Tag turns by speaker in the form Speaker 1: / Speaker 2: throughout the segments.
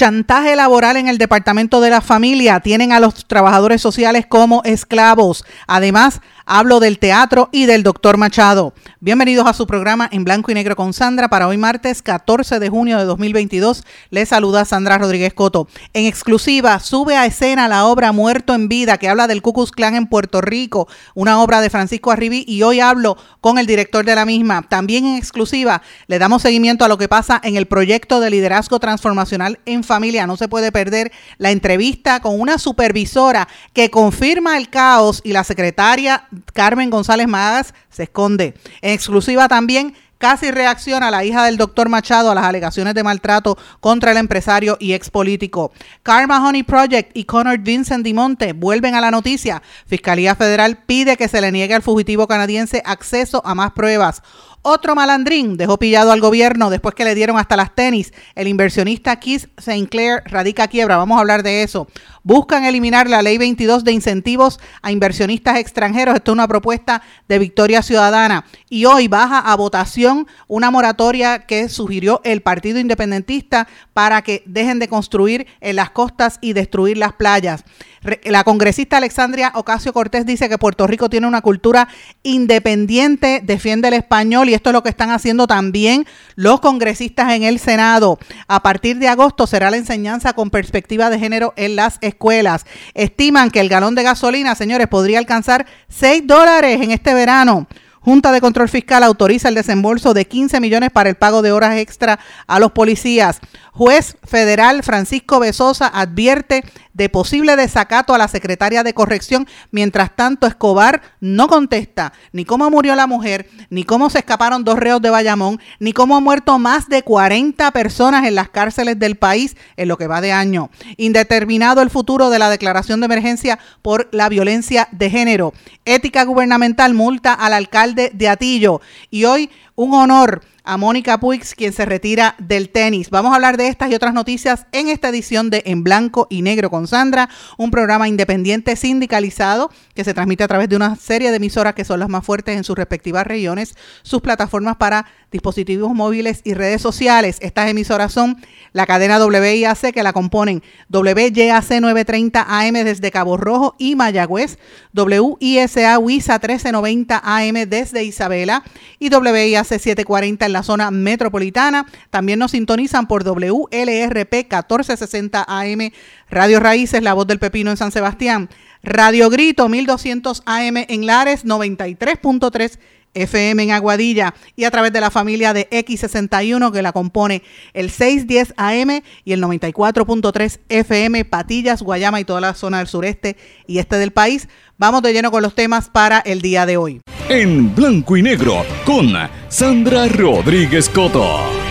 Speaker 1: Chantaje laboral en el Departamento de la Familia. Tienen a los trabajadores sociales como esclavos. Además, Hablo del teatro y del doctor Machado. Bienvenidos a su programa en blanco y negro con Sandra para hoy martes 14 de junio de 2022. Les saluda Sandra Rodríguez Coto. En exclusiva, sube a escena la obra Muerto en Vida que habla del Ku Klux Klan en Puerto Rico, una obra de Francisco Arribí y hoy hablo con el director de la misma. También en exclusiva, le damos seguimiento a lo que pasa en el proyecto de liderazgo transformacional en familia. No se puede perder la entrevista con una supervisora que confirma el caos y la secretaria Carmen González Magas se esconde. En exclusiva también casi reacciona la hija del doctor Machado a las alegaciones de maltrato contra el empresario y ex político. Karma Honey Project y Connor Vincent Dimonte vuelven a la noticia. Fiscalía Federal pide que se le niegue al fugitivo canadiense acceso a más pruebas. Otro malandrín dejó pillado al gobierno después que le dieron hasta las tenis. El inversionista Keith St. Clair radica quiebra. Vamos a hablar de eso. Buscan eliminar la ley 22 de incentivos a inversionistas extranjeros. Esto es una propuesta de Victoria Ciudadana. Y hoy baja a votación una moratoria que sugirió el Partido Independentista para que dejen de construir en las costas y destruir las playas. La congresista Alexandria Ocasio Cortés dice que Puerto Rico tiene una cultura independiente, defiende el español y esto es lo que están haciendo también los congresistas en el Senado. A partir de agosto será la enseñanza con perspectiva de género en las escuelas. Estiman que el galón de gasolina, señores, podría alcanzar 6 dólares en este verano. Junta de Control Fiscal autoriza el desembolso de 15 millones para el pago de horas extra a los policías. Juez federal Francisco Besosa advierte de posible desacato a la secretaria de corrección. Mientras tanto, Escobar no contesta ni cómo murió la mujer, ni cómo se escaparon dos reos de Bayamón, ni cómo han muerto más de 40 personas en las cárceles del país en lo que va de año. Indeterminado el futuro de la declaración de emergencia por la violencia de género. Ética gubernamental multa al alcalde de Atillo. Y hoy un honor a Mónica Puix, quien se retira del tenis. Vamos a hablar de estas y otras noticias en esta edición de En Blanco y Negro con Sandra, un programa independiente sindicalizado que se transmite a través de una serie de emisoras que son las más fuertes en sus respectivas regiones, sus plataformas para dispositivos móviles y redes sociales. Estas emisoras son la cadena WIAC que la componen WYAC 930 AM desde Cabo Rojo y Mayagüez, WISA WISA 1390 AM desde Isabela y WIAC 740 en la zona metropolitana. También nos sintonizan por WLRP 1460 AM, Radio Raíces, La Voz del Pepino en San Sebastián, Radio Grito 1200 AM en Lares, 93.3 FM en Aguadilla y a través de la familia de X61 que la compone el 610 AM y el 94.3 FM Patillas, Guayama y toda la zona del sureste y este del país. Vamos de lleno con los temas para el día de hoy.
Speaker 2: En blanco y negro con Sandra Rodríguez Coto.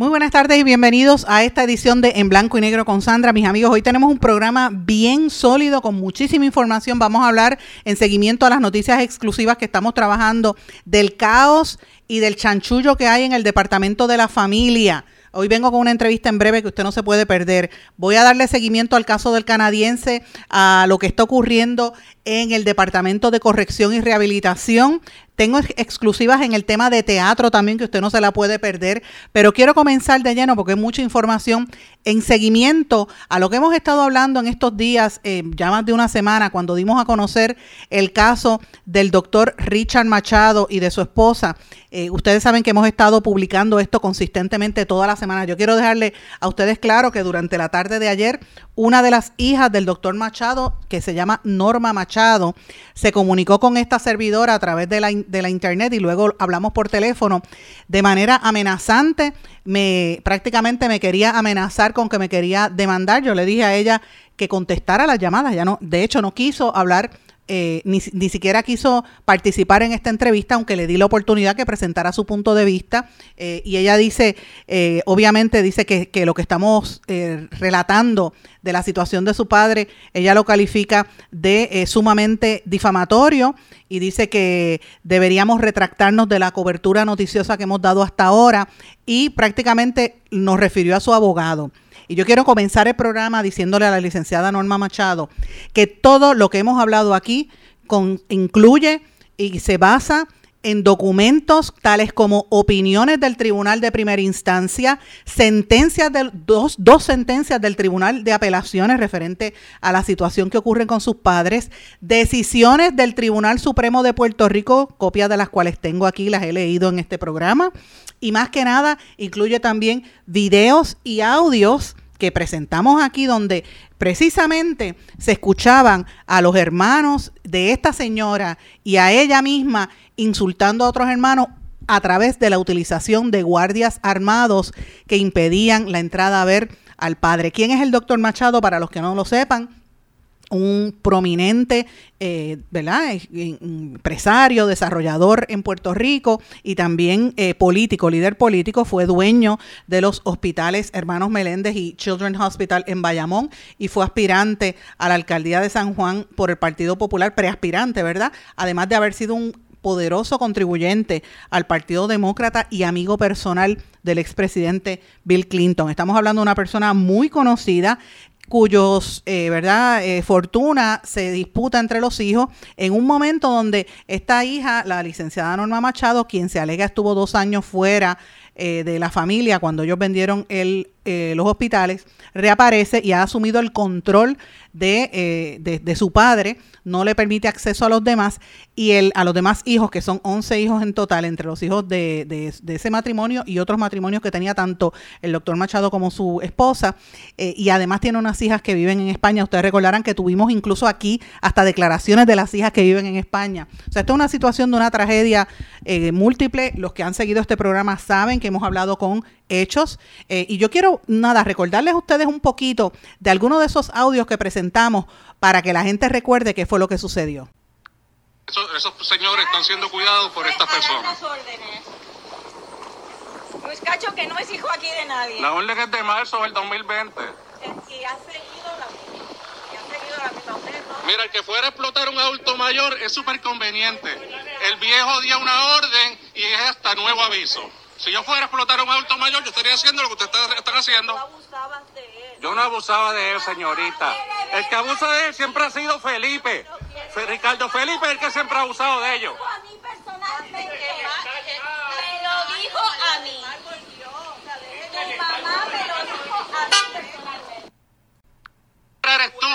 Speaker 1: Muy buenas tardes y bienvenidos a esta edición de En Blanco y Negro con Sandra. Mis amigos, hoy tenemos un programa bien sólido con muchísima información. Vamos a hablar en seguimiento a las noticias exclusivas que estamos trabajando del caos y del chanchullo que hay en el Departamento de la Familia. Hoy vengo con una entrevista en breve que usted no se puede perder. Voy a darle seguimiento al caso del canadiense, a lo que está ocurriendo en el Departamento de Corrección y Rehabilitación. Tengo exclusivas en el tema de teatro también que usted no se la puede perder, pero quiero comenzar de lleno porque hay mucha información en seguimiento a lo que hemos estado hablando en estos días, eh, ya más de una semana, cuando dimos a conocer el caso del doctor Richard Machado y de su esposa. Eh, ustedes saben que hemos estado publicando esto consistentemente toda la semana. Yo quiero dejarle a ustedes claro que durante la tarde de ayer, una de las hijas del doctor Machado, que se llama Norma Machado, se comunicó con esta servidora a través de la de la internet y luego hablamos por teléfono de manera amenazante, me prácticamente me quería amenazar con que me quería demandar. Yo le dije a ella que contestara las llamadas, ya no, de hecho no quiso hablar eh, ni, siquiera quiso participar en esta entrevista, aunque le di la oportunidad que presentara su punto de vista. Eh, y ella dice, eh, obviamente dice que, que, lo que estamos relatando de la situación de su padre, ella lo califica de sumamente difamatorio y dice que deberíamos retractarnos de la cobertura noticiosa que hemos dado hasta ahora y prácticamente nos refirió a su abogado. Y yo quiero comenzar el programa diciéndole a la licenciada Norma Machado que todo lo que hemos hablado aquí incluye y se basa en documentos tales como opiniones del Tribunal de Primera Instancia, sentencias de dos, dos sentencias del Tribunal de Apelaciones referente a la situación que ocurre con sus padres, decisiones del Tribunal Supremo de Puerto Rico, copias de las cuales tengo aquí, las he leído en este programa, y más que nada incluye también videos y audios que presentamos aquí donde precisamente se escuchaban a los hermanos de esta señora y a ella misma insultando a otros hermanos a través de la utilización de guardias armados que impedían la entrada a ver al padre. ¿Quién es el doctor Machado? Para los que no lo sepan, un prominente eh, ¿verdad? empresario, desarrollador en Puerto Rico y también eh, político, líder político, fue dueño de los hospitales Hermanos Meléndez y Children's Hospital en Bayamón y fue aspirante a la alcaldía de San Juan por el Partido Popular, preaspirante, ¿verdad? Además de haber sido un poderoso contribuyente al Partido Demócrata y amigo personal del expresidente Bill Clinton. Estamos hablando de una persona muy conocida cuyos, eh, ¿verdad?, eh, fortuna se disputa entre los hijos en un momento donde esta hija, la licenciada Norma Machado, quien se alega estuvo dos años fuera eh, de la familia cuando ellos vendieron el, los hospitales, reaparece y ha asumido el control de, de, su padre, no le permite acceso a los demás y el, a los demás hijos, que son 11 hijos en total, entre los hijos de, de, ese matrimonio y otros matrimonios que tenía tanto el doctor Machado como su esposa, eh, y además tiene unas hijas que viven en España. Ustedes recordarán que tuvimos incluso aquí hasta declaraciones de las hijas que viven en España. O sea, esto es una situación de una tragedia eh, múltiple. Los que han seguido este programa saben que hemos hablado con hechos. Eh, y yo quiero, nada, recordarles a ustedes un poquito de algunos de esos audios que presentamos para que la gente recuerde qué fue lo que sucedió.
Speaker 3: Esos, señores están siendo cuidados por estas personas.
Speaker 4: Luis Cacho, que no es hijo aquí de nadie.
Speaker 3: La orden es de marzo del 2020.
Speaker 4: Y ha seguido la, y ha seguido la misma
Speaker 3: Mira, el que fuera a explotar un adulto mayor es súper conveniente. El viejo dio una orden y es hasta nuevo aviso. Si yo fuera a explotar un adulto mayor, yo estaría haciendo lo que ustedes están haciendo. Yo no abusaba de él, señorita. El que abusa de él siempre ha sido Felipe. Ricardo Felipe es el que siempre ha abusado de ellos.
Speaker 4: A mí personalmente. Me lo dijo a mí. Mi mamá me lo dijo a mí personalmente.
Speaker 3: Eres tú.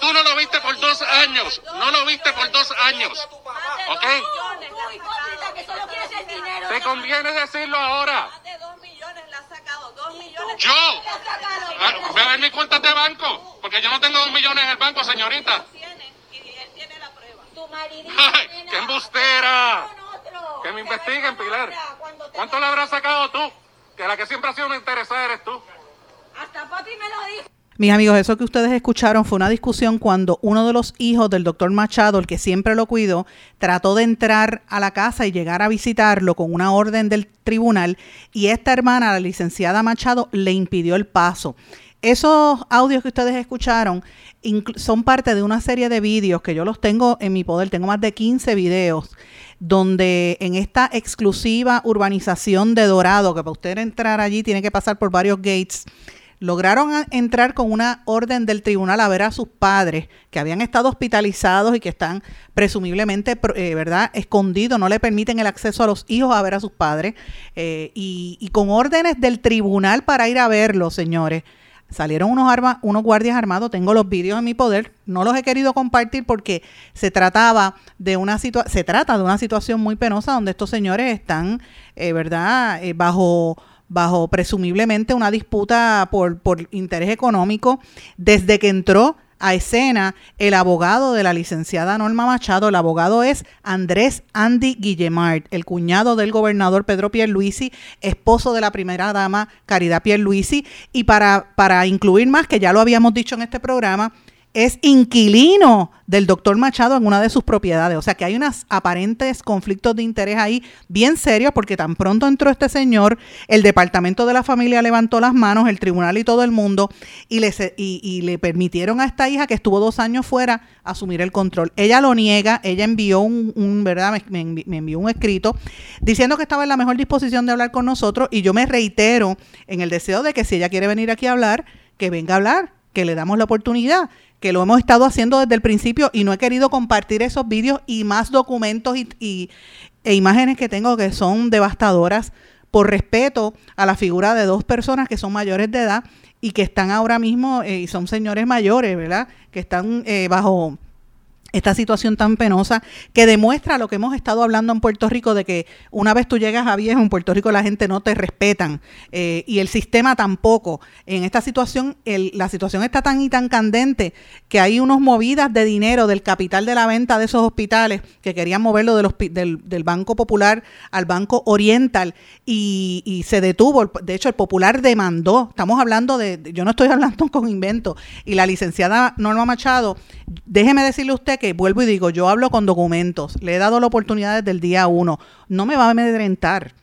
Speaker 3: Tú no lo viste por dos años. No lo viste por dos años. ¿Ok? Te conviene decirlo ahora. Yo. Ve a ver mis cuentas de banco, porque yo no tengo dos millones en el banco, señorita. ¡Ay, qué embustera! Que me investiguen, Pilar. ¿Cuánto le habrás sacado tú? Que la que siempre ha sido una interesada eres tú.
Speaker 4: Hasta papi me lo dijo.
Speaker 1: Mis amigos, eso que ustedes escucharon fue una discusión cuando uno de los hijos del doctor Machado, el que siempre lo cuidó, trató de entrar a la casa y llegar a visitarlo con una orden del tribunal y esta hermana, la licenciada Machado, le impidió el paso. Esos audios que ustedes escucharon son parte de una serie de vídeos que yo los tengo en mi poder, tengo más de 15 videos donde en esta exclusiva urbanización de Dorado, que para usted entrar allí tiene que pasar por varios gates, lograron entrar con una orden del tribunal a ver a sus padres que habían estado hospitalizados y que están presumiblemente, eh, ¿verdad?, escondidos, no le permiten el acceso a los hijos a ver a sus padres, eh, y, con órdenes del tribunal para ir a verlos, señores. Salieron unos, armas, unos guardias armados, tengo los vídeos en mi poder, no los he querido compartir porque se trataba de una se trata de una situación muy penosa donde estos señores están, eh, ¿verdad?, bajo bajo presumiblemente una disputa por, por interés económico, desde que entró a escena el abogado de la licenciada Norma Machado. El abogado es Andrés Andy Guillemart, el cuñado del gobernador Pedro Pierluisi, esposo de la primera dama Caridad Pierluisi. Y para, para incluir más, que ya lo habíamos dicho en este programa, es inquilino del doctor Machado en una de sus propiedades. O sea que hay unos aparentes conflictos de interés ahí bien serios porque tan pronto entró este señor, el departamento de la familia levantó las manos, el tribunal y todo el mundo, y le, y, le permitieron a esta hija que estuvo dos años fuera asumir el control. Ella lo niega, ella envió un, ¿verdad? Me, me envió un escrito diciendo que estaba en la mejor disposición de hablar con nosotros y yo me reitero en el deseo de que si ella quiere venir aquí a hablar, que venga a hablar, que le damos la oportunidad que lo hemos estado haciendo desde el principio y no he querido compartir esos vídeos y más documentos y, e imágenes que tengo que son devastadoras por respeto a la figura de dos personas que son mayores de edad y que están ahora mismo, eh, y son señores mayores, ¿verdad? Que están eh, bajo esta situación tan penosa que demuestra lo que hemos estado hablando en Puerto Rico de que una vez tú llegas a viejo en Puerto Rico la gente no te respetan eh, y el sistema tampoco. En esta situación la situación está tan y tan candente que hay unos movidas de dinero del capital de la venta de esos hospitales que querían moverlo del, Banco Popular al Banco Oriental y, y, se detuvo. De hecho el Popular demandó. Estamos hablando de, yo no estoy hablando con invento y la licenciada Norma Machado, déjeme decirle a usted que vuelvo y digo, yo hablo con documentos, le he dado la oportunidad desde el día uno, no me va a amedrentar.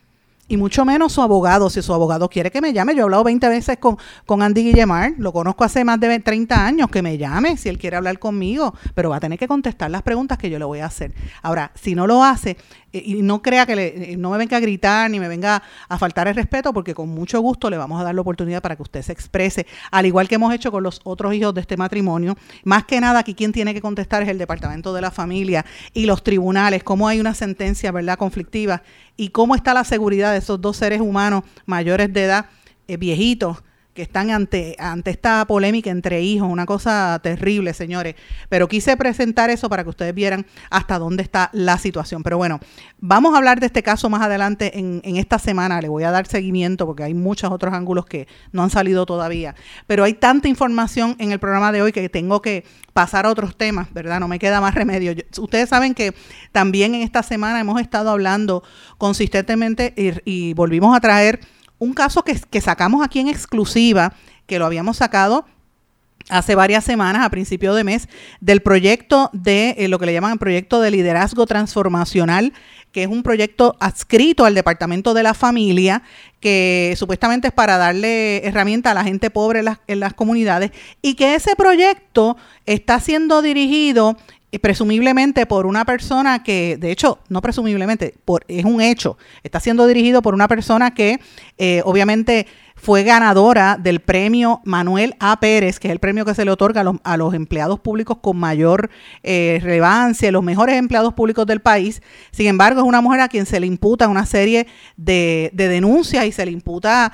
Speaker 1: Y mucho menos su abogado, si su abogado quiere que me llame. Yo he hablado 20 veces con, con Andy Guillemar, lo conozco hace más de 30 años, que me llame si él quiere hablar conmigo, pero va a tener que contestar las preguntas que yo le voy a hacer. Ahora, si no lo hace, eh, y no crea que le, eh, no me venga a gritar ni me venga a faltar el respeto, porque con mucho gusto le vamos a dar la oportunidad para que usted se exprese, al igual que hemos hecho con los otros hijos de este matrimonio. Más que nada, aquí quien tiene que contestar es el Departamento de la Familia y los tribunales, cómo hay una sentencia, ¿verdad?, conflictiva y cómo está la seguridad de esos dos seres humanos mayores de edad, eh, viejitos, que están ante, ante esta polémica entre hijos, una cosa terrible, señores. Pero quise presentar eso para que ustedes vieran hasta dónde está la situación. Pero bueno, vamos a hablar de este caso más adelante en, en esta semana. Le voy a dar seguimiento porque hay muchos otros ángulos que no han salido todavía. Pero hay tanta información en el programa de hoy que tengo que pasar a otros temas, ¿verdad? No me queda más remedio. ustedes saben que también en esta semana hemos estado hablando consistentemente y volvimos a traer un caso que, sacamos aquí en exclusiva, que lo habíamos sacado hace varias semanas, a principio de mes, del proyecto de eh, lo que le llaman el proyecto de liderazgo transformacional, que es un proyecto adscrito al Departamento de la Familia, que supuestamente es para darle herramienta a la gente pobre en las, en las comunidades, y que ese proyecto está siendo dirigido presumiblemente por una persona que, de hecho, no presumiblemente, por, es un hecho, está siendo dirigido por una persona que eh, obviamente fue ganadora del premio Manuel A. Pérez, que es el premio que se le otorga a los, empleados públicos con mayor eh, relevancia, los mejores empleados públicos del país. Sin embargo, es una mujer a quien se le imputa una serie de, denuncias y se le imputa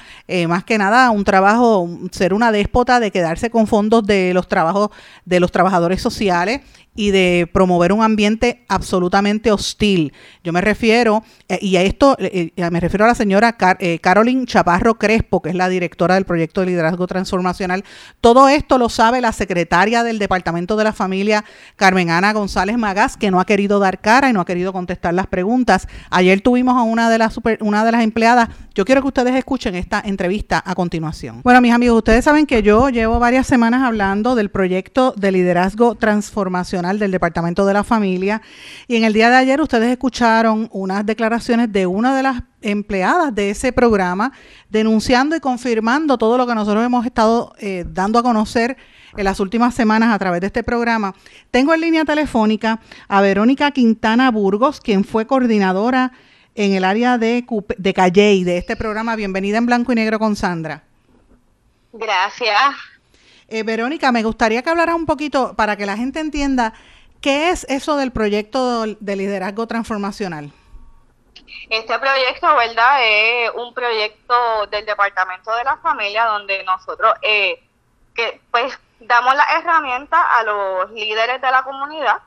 Speaker 1: más que nada un trabajo, ser una déspota de quedarse con fondos de los trabajos de los trabajadores sociales y de promover un ambiente absolutamente hostil. Yo me refiero, eh, y a esto eh, eh, me refiero a la señora Carolyn Chaparro Crespo, que es la directora del proyecto de liderazgo transformacional. Todo esto lo sabe la secretaria del Departamento de la Familia, Carmen Ana González Magás, que no ha querido dar cara y no ha querido contestar las preguntas. Ayer tuvimos a una de las, una de las empleadas. Yo quiero que ustedes escuchen esta entrevista a continuación. Bueno, mis amigos, ustedes saben que yo llevo varias semanas hablando del proyecto de liderazgo transformacional del Departamento de la Familia. Y en el día de ayer ustedes escucharon unas declaraciones de una de las empleadas de ese programa denunciando y confirmando todo lo que nosotros hemos estado eh, dando a conocer en las últimas semanas a través de este programa. Tengo en línea telefónica a Verónica Quintana Burgos, quien fue coordinadora en el área de, de Calley de este programa. Bienvenida en Blanco y Negro con Sandra.
Speaker 5: Gracias.
Speaker 1: Eh, Verónica, me gustaría que hablara un poquito para que la gente entienda qué es eso del proyecto de liderazgo transformacional.
Speaker 5: Este proyecto, ¿verdad? Es un proyecto del Departamento de la Familia donde nosotros eh, pues damos las herramientas a los líderes de la comunidad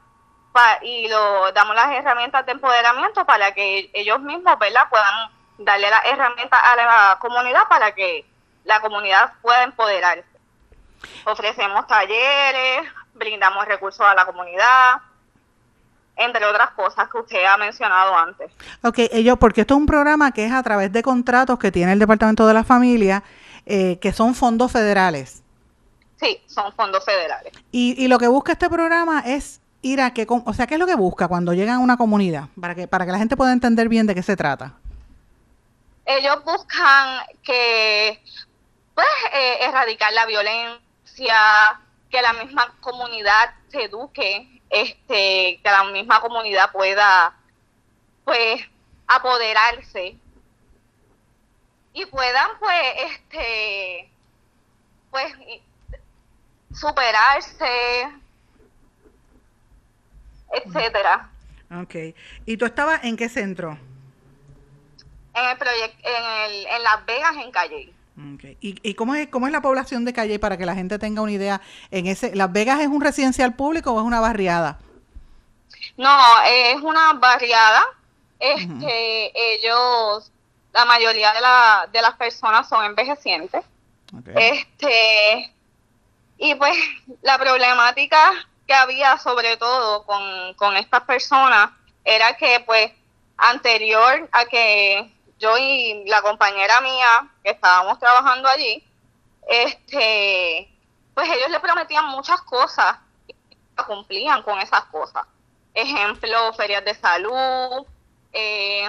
Speaker 5: y lo, damos las herramientas de empoderamiento para que ellos mismos, ¿verdad? Puedan darle las herramientas a la comunidad para que la comunidad pueda empoderarse. Ofrecemos talleres, brindamos recursos a la comunidad, entre otras cosas que usted ha mencionado antes.
Speaker 1: Ok, ellos, porque esto es un programa que es a través de contratos que tiene el Departamento de la Familia, eh, que son fondos federales.
Speaker 5: sí, son fondos federales.
Speaker 1: Y, y lo que busca este programa es ir a que, o sea, ¿qué es lo que busca cuando llegan a una comunidad? Para que, para que la gente pueda entender bien de qué se trata.
Speaker 5: Ellos buscan que, pues, eh, erradicar la violencia, que la misma comunidad se eduque, este, que la misma comunidad pueda, pues, apoderarse y puedan, pues, este, pues, superarse, etcétera.
Speaker 1: Ok. ¿Y tú estabas en qué centro?
Speaker 5: En el proyecto, en, el, en Las Vegas, en Calle.
Speaker 1: Okay. ¿Y, ¿Y, cómo es cómo es la población de Calle para que la gente tenga una idea? En ese, ¿Las Vegas es un residencial público o es una barriada?
Speaker 5: No, es una barriada. Este, ellos, la mayoría de, la, de las personas son envejecientes. Okay. Este, y pues la problemática que había sobre todo con, con estas personas era que pues anterior a que yo y la compañera mía que estábamos trabajando allí, este, pues ellos le prometían muchas cosas y cumplían con esas cosas. Ejemplo, ferias de salud, eh,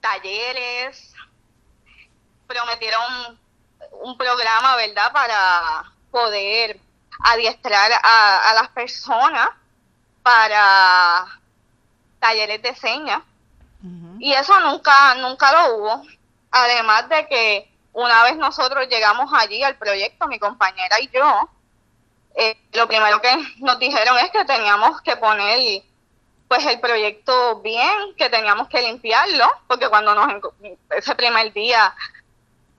Speaker 5: talleres, prometieron un programa, ¿verdad?, para poder adiestrar a, a las personas para talleres de señas. Y eso nunca, nunca lo hubo. Además de que una vez nosotros llegamos allí al proyecto, mi compañera y yo, eh, lo primero que nos dijeron es que teníamos que poner pues el proyecto bien, que teníamos que limpiarlo, porque cuando nos ese primer día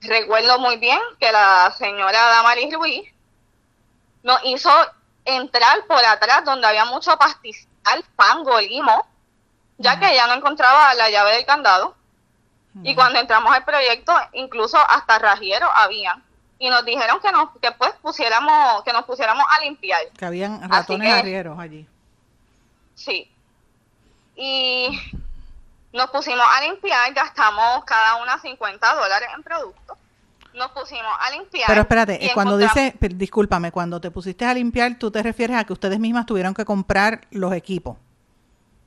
Speaker 5: recuerdo muy bien que la señora Damaris Luis nos hizo entrar por atrás donde había mucho pastizal, fango, limo, ya que ella no encontraba la llave del candado. Y cuando entramos al proyecto, incluso hasta rajieros habían. Y nos dijeron que nos que pues pusiéramos que nos pusiéramos a limpiar.
Speaker 1: Que habían ratones arrieros allí.
Speaker 5: Sí. Y nos pusimos a limpiar, gastamos cada una 50 dólares en productos. Nos pusimos a limpiar.
Speaker 1: Pero espérate, cuando dice, discúlpame, cuando te pusiste a limpiar, tú te refieres a que ustedes mismas tuvieron que comprar los equipos.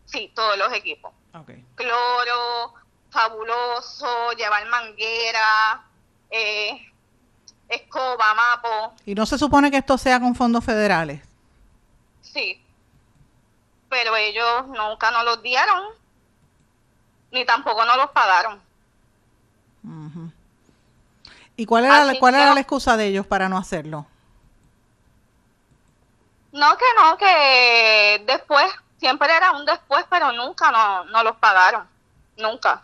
Speaker 5: Sí, todos los equipos.
Speaker 1: Okay.
Speaker 5: Cloro, fabuloso, llevar manguera, eh, escoba, mapo.
Speaker 1: ¿Y no se supone que esto sea con fondos federales?
Speaker 5: Sí, pero ellos nunca nos los dieron, ni tampoco nos los pagaron.
Speaker 1: Uh -huh. ¿Y cuál era, Así cuál que, era la excusa de ellos para no hacerlo?
Speaker 5: No, que no, que después, siempre era un después, pero nunca no, no los pagaron, nunca.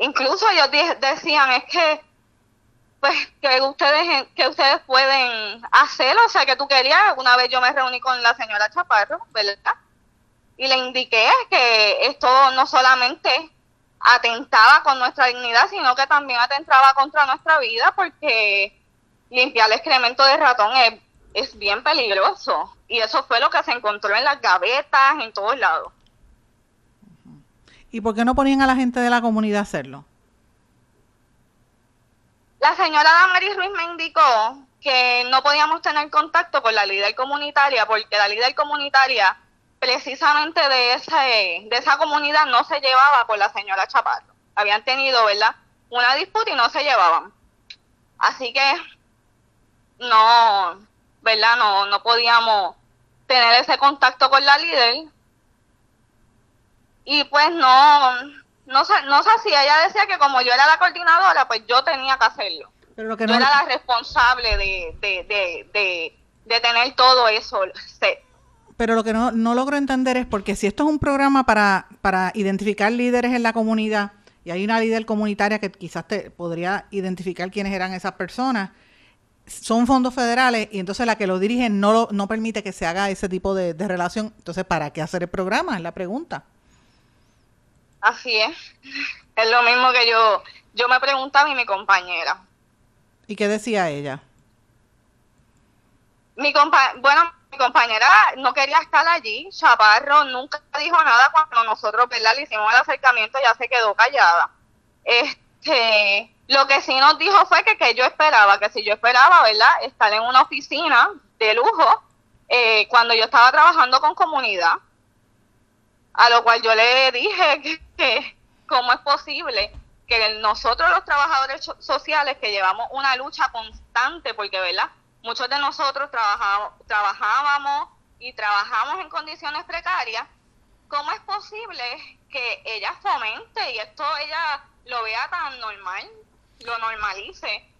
Speaker 5: Incluso ellos decían, es que pues que ustedes que ustedes pueden hacerlo, o sea que tú querías, una vez yo me reuní con la señora Chaparro, ¿verdad? Y le indiqué que esto no solamente atentaba con nuestra dignidad, sino que también atentaba contra nuestra vida, porque limpiar el excremento de ratón es, es bien peligroso. Y eso fue lo que se encontró en las gavetas, en todos lados.
Speaker 1: ¿Y por qué no ponían a la gente de la comunidad a hacerlo?
Speaker 5: La señora Damaris Ruiz me indicó que no podíamos tener contacto con la líder comunitaria porque la líder comunitaria precisamente de esa, de esa comunidad no se llevaba con la señora Chaparro. Habían tenido, ¿verdad? Una disputa y no se llevaban. Así que no, ¿verdad? No, no podíamos tener ese contacto con la líder. Y pues no, no sé, no sé si ella decía que como yo era la coordinadora, pues yo tenía que hacerlo.
Speaker 1: Pero lo que
Speaker 5: yo
Speaker 1: no...
Speaker 5: era la responsable de, de, de, de, de tener todo eso.
Speaker 1: Pero lo que no, no logro entender es porque si esto es un programa para, para identificar líderes en la comunidad y hay una líder comunitaria que quizás te podría identificar quiénes eran esas personas, son fondos federales y entonces la que lo dirige no, lo, no permite que se haga ese tipo de, de relación. Entonces, ¿para qué hacer el programa? Es la pregunta.
Speaker 5: Así es. Es lo mismo que yo, yo me preguntaba y mi compañera.
Speaker 1: ¿Y qué decía ella?
Speaker 5: Mi compa bueno, mi compañera no quería estar allí. Chaparro nunca dijo nada cuando nosotros, ¿verdad? Le hicimos el acercamiento, ya se quedó callada. Este, Lo que sí nos dijo fue que, que yo esperaba, que si yo esperaba, ¿verdad?, estar en una oficina de lujo eh, cuando yo estaba trabajando con comunidad, a lo cual yo le dije que, cómo es posible que nosotros los trabajadores sociales que llevamos una lucha constante, porque, ¿verdad?, muchos de nosotros trabajamos, trabajábamos y trabajamos en condiciones precarias, ¿cómo es posible que ella fomente y esto ella lo vea tan normal, lo normalice?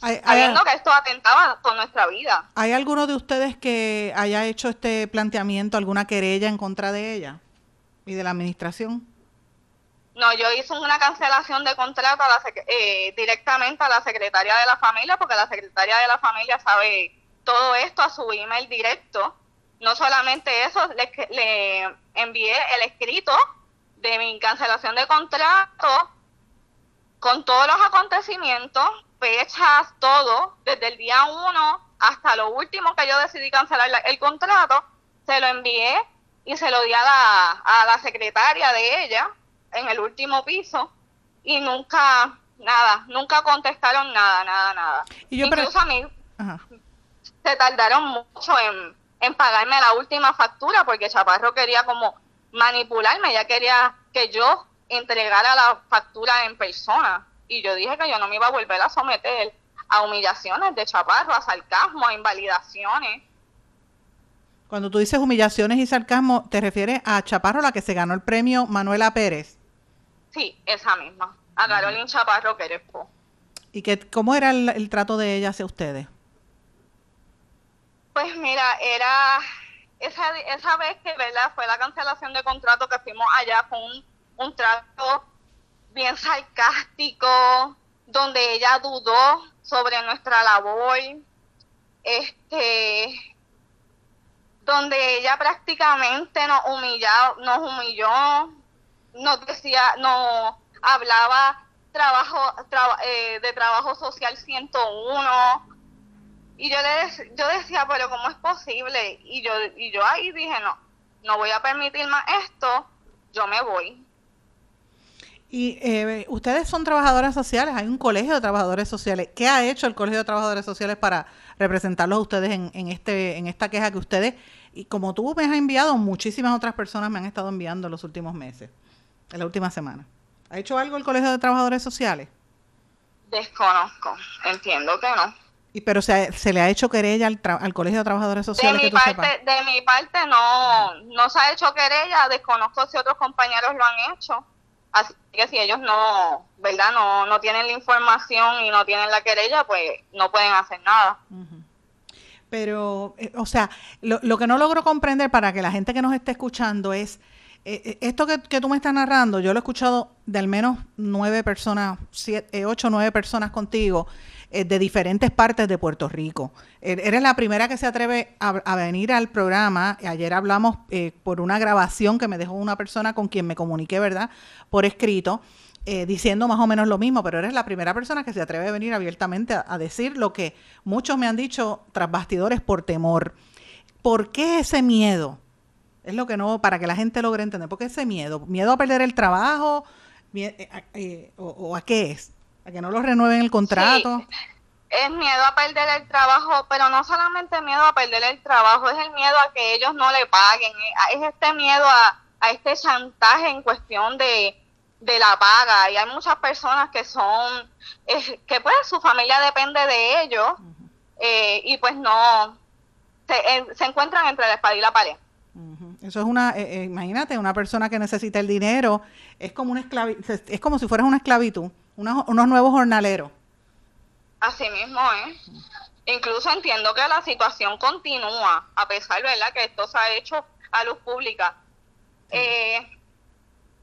Speaker 5: sabiendo que esto atentaba con nuestra vida.
Speaker 1: ¿Hay alguno de ustedes que haya hecho este planteamiento, alguna querella en contra de ella y de la administración?
Speaker 5: No, yo hice una cancelación de contrato eh, directamente a la secretaria de la familia, porque la secretaria de la familia sabe todo esto a su email directo. No solamente eso, le, le envié el escrito de mi cancelación de contrato con todos los acontecimios, fechas, todo, desde el día uno hasta lo último que yo decidí cancelar el contrato, se lo envié y se lo di a la, a la secretaria de ella en el último piso y nunca, nada, nunca contestaron nada, nada, nada. Y yo Incluso a mí se tardaron mucho en, en pagarme la última factura porque Chaparro quería como manipularme, ella quería que yo entregara la factura en persona y yo dije que yo no me iba a volver a someter a humillaciones de Chaparro, a sarcasmo, a invalidaciones.
Speaker 1: Cuando tú dices humillaciones y sarcasmo, ¿te refieres a Chaparro, la que se ganó el premio Manuela Pérez?
Speaker 5: Sí, esa misma, a Carolina Chaparro Querespo.
Speaker 1: ¿Y qué, cómo era el, trato de ella hacia ustedes?
Speaker 5: Pues mira, era esa, esa vez que ¿verdad? fue la cancelación de contrato que fuimos allá con un, trato bien sarcástico, donde ella dudó sobre nuestra labor, este, donde ella prácticamente nos humilló, nos humilló, nos decía, no hablaba trabajo eh, de trabajo social 101 y yo le yo decía pero cómo es posible y yo y yo ahí dije no no voy a permitir más esto yo me voy
Speaker 1: y eh, ustedes son trabajadoras sociales, hay un colegio de trabajadores sociales. ¿Qué ha hecho el colegio de trabajadores sociales para representarlos a ustedes en, en, este, en esta queja que ustedes, y como tú me has enviado, muchísimas otras personas me han estado enviando en los últimos meses? en la última semana. ¿Ha hecho algo el Colegio de Trabajadores Sociales?
Speaker 5: Desconozco, entiendo que no.
Speaker 1: ¿Y pero se, se le ha hecho querella al, al Colegio de Trabajadores Sociales?
Speaker 5: De mi, parte, de mi parte no, no se ha hecho querella, desconozco si otros compañeros lo han hecho. Así que si ellos no, ¿verdad? No, no tienen la información y no tienen la querella, pues no pueden hacer nada.
Speaker 1: Pero, eh, o sea, lo, lo que no logro comprender para que la gente que nos esté escuchando es eh, eh, esto que, tú me estás narrando, yo lo he escuchado de al menos nueve personas, siete, eh, ocho o nueve personas contigo, de diferentes partes de Puerto Rico. Er, eres la primera que se atreve a, venir al programa. Ayer hablamos por una grabación que me dejó una persona con quien me comuniqué, ¿verdad? Por escrito. diciendo más o menos lo mismo, pero eres la primera persona que se atreve a venir abiertamente a, decir lo que muchos me han dicho tras bastidores por temor. ¿Por qué ese miedo? Es lo que no, para que la gente logre entender. ¿Por qué ese miedo? ¿Miedo a perder el trabajo? Eh, eh, o, a qué es? ¿A que no lo renueven el contrato?
Speaker 5: Es miedo a perder el trabajo, pero no solamente miedo a perder el trabajo, es el miedo a que ellos no le paguen. Eh, es este miedo a, este chantaje en cuestión de, la paga. Y hay muchas personas que son, que pues su familia depende de ellos y pues no, se, se encuentran entre la espada y la pared.
Speaker 1: Eso es una, eh, eh, imagínate, una persona que necesita el dinero, es como una es como si fueras una esclavitud, unos, nuevos jornaleros.
Speaker 5: Así mismo es. Incluso entiendo que la situación continúa, a pesar, ¿verdad?, que esto se ha hecho a luz pública. Eh,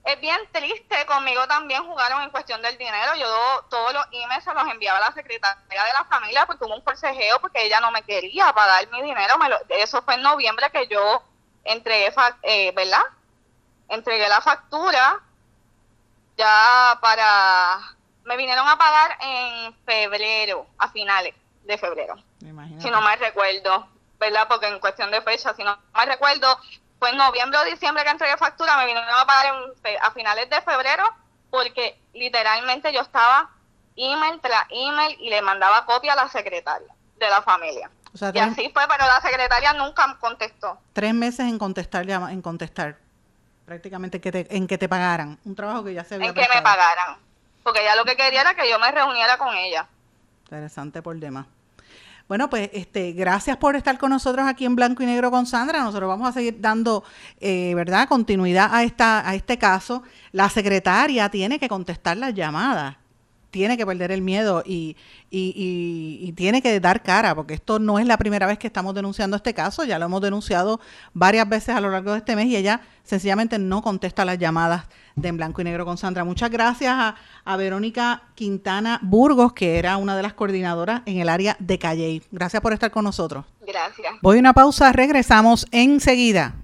Speaker 5: es bien triste, conmigo también jugaron en cuestión del dinero. Yo todos los emails se los enviaba a la secretaria de la familia porque hubo un forcejeo porque ella no me quería pagar mi dinero. eso fue en noviembre que yo entregué, eh, ¿verdad? Entregué la factura ya para... Me vinieron a pagar en febrero, a finales de febrero. Si no me recuerdo, ¿verdad? Porque en cuestión de fecha, si no me recuerdo, fue en noviembre o diciembre que entregué factura, me vinieron a pagar a finales de febrero porque literalmente yo estaba email tras email y le mandaba copia a la secretaria de la familia.
Speaker 1: O sea,
Speaker 5: Y
Speaker 1: tres,
Speaker 5: así fue, pero la secretaria nunca contestó.
Speaker 1: tres meses en contestar, en contestar, prácticamente que te- en que te pagaran. Un trabajo que ya se había
Speaker 5: en que me pagaran. Porque ella lo que quería era que yo me reuniera con ella.
Speaker 1: Interesante por demás. Bueno, pues este, gracias por estar con nosotros aquí en Blanco y Negro con Sandra. Nosotros vamos a seguir dando, eh, ¿verdad?, continuidad a, esta, a este caso. La secretaria tiene que contestar las llamadas, tiene que perder el miedo y, y, y- y tiene que dar cara, porque esto no es la primera vez que estamos denunciando este caso, ya lo hemos denunciado varias veces a lo largo de este mes y ella sencillamente no contesta las llamadas de En Blanco y Negro con Sandra. Muchas gracias a, a Verónica Quintana Burgos, que era una de las coordinadoras en el área de Calley. Gracias por estar con nosotros.
Speaker 5: Gracias.
Speaker 1: Voy a una pausa, regresamos enseguida.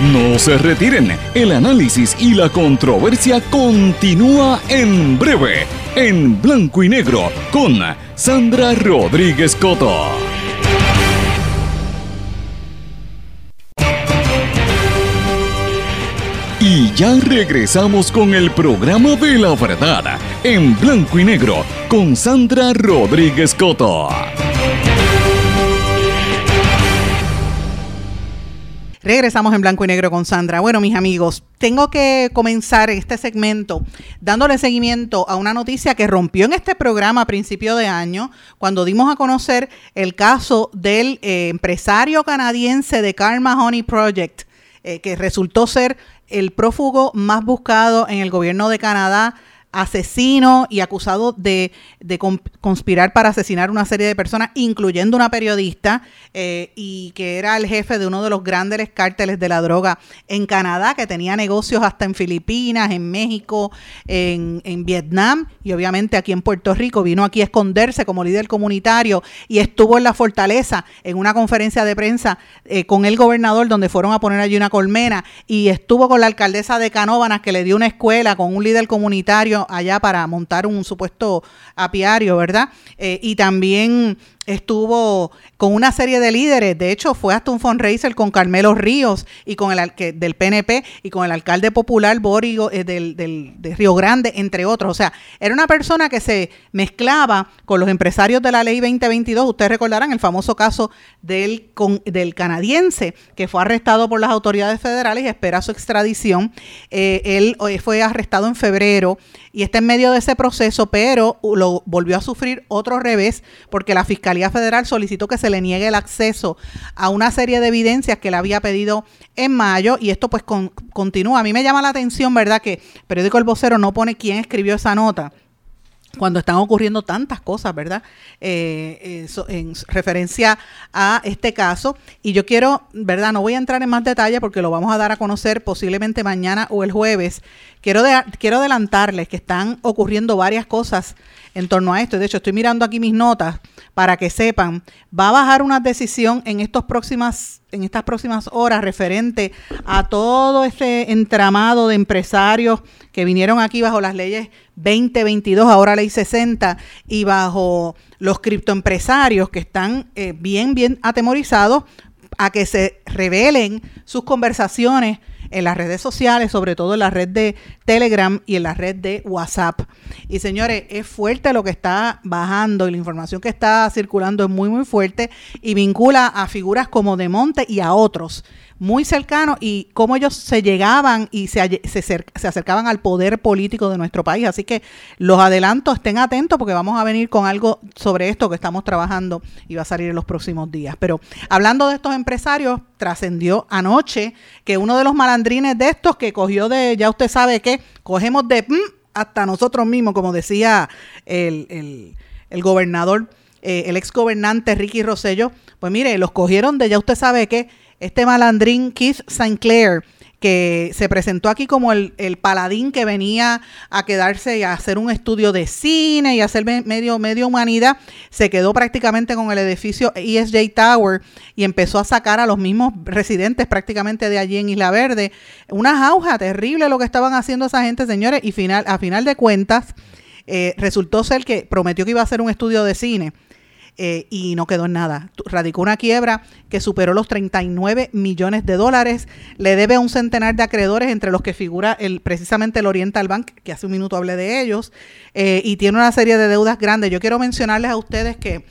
Speaker 2: No se retiren, el análisis y la controversia continúa en breve, en blanco y negro, con Sandra Rodríguez Coto. Y ya regresamos con el programa de la verdad, en blanco y negro, con Sandra Rodríguez Coto.
Speaker 1: Regresamos en blanco y negro con Sandra. Bueno, mis amigos, tengo que comenzar este segmento dándole seguimiento a una noticia que rompió en este programa a principio de año, cuando dimos a conocer el caso del eh, empresario canadiense de Karma Honey Project, eh, que resultó ser el prófugo más buscado en el gobierno de Canadá asesino y acusado de, de con- conspirar para asesinar una serie de personas, incluyendo una periodista, eh, y que era el jefe de uno de los grandes cárteles de la droga en Canadá, que tenía negocios hasta en Filipinas, en México, en, en Vietnam y obviamente aquí en Puerto Rico. Vino aquí a esconderse como líder comunitario y estuvo en la fortaleza en una conferencia de prensa eh, con el gobernador donde fueron a poner allí una colmena y estuvo con la alcaldesa de Canóvanas que le dio una escuela con un líder comunitario allá para montar un supuesto apiario, ¿verdad? Eh, y también estuvo con una serie de líderes, de hecho fue hasta un fundraiser con Carmelo Ríos y con el que- del PNP y con el alcalde popular Borigo eh, del, del- de Río Grande, entre otros. O sea, era una persona que se mezclaba con los empresarios de la ley 2022. Ustedes recordarán el famoso caso del, con- del canadiense que fue arrestado por las autoridades federales y espera su extradición. Eh, él fue arrestado en febrero y está en medio de ese proceso, pero lo volvió a sufrir otro revés porque la Fiscalía Federal solicitó que se le niegue el acceso a una serie de evidencias que le había pedido en mayo y esto pues con- continúa. A mí me llama la atención, ¿verdad? Que el periódico El Vocero no pone quién escribió esa nota cuando están ocurriendo tantas cosas, ¿verdad? Eh, eh, en referencia a este caso. Y yo quiero, ¿verdad? No voy a entrar en más detalle porque lo vamos a dar a conocer posiblemente mañana o el jueves. Quiero, quiero adelantarles que están ocurriendo varias cosas en torno a esto. De hecho, estoy mirando aquí mis notas para que sepan. Va a bajar una decisión en, estos próximas, en estas próximas horas referente a todo este entramado de empresarios que vinieron aquí bajo las leyes 2022, ahora ley 60, y bajo los criptoempresarios que están eh, bien, bien atemorizados a que se revelen sus conversaciones en las redes sociales, sobre todo en la red de Telegram y en la red de WhatsApp. Y señores, es fuerte lo que está bajando y la información que está circulando es muy, muy fuerte y vincula a figuras como De Monte y a otros muy cercanos y cómo ellos se llegaban y se, se, se acercaban al poder político de nuestro país. Así que los adelanto, estén atentos porque vamos a venir con algo sobre esto que estamos trabajando y va a salir en los próximos días. Pero hablando de estos empresarios, trascendió anoche que uno de los malandrines de estos que cogió de, ya usted sabe que, cogemos de mm, hasta nosotros mismos, como decía el, el- el gobernador, eh, el ex gobernante Ricky Rosello, pues mire, los cogieron de ya usted sabe que este malandrín Keith St. Clair, que se presentó aquí como el, el paladín que venía a quedarse y a hacer un estudio de cine y hacer me- medio, medio humanidad, se quedó prácticamente con el edificio ESJ Tower y empezó a sacar a los mismos residentes prácticamente de allí en Isla Verde. Una jauja terrible lo que estaban haciendo esa gente, señores, y final, a final de cuentas eh, resultó ser que prometió que iba a hacer un estudio de cine eh, y no quedó en nada. Radicó una quiebra que superó los 39 millones de dólares, le debe a un centenar de acreedores, entre los que figura el, precisamente el Oriental Bank, que hace un minuto hablé de ellos, eh, y tiene una serie de deudas grandes. Yo quiero mencionarles a ustedes que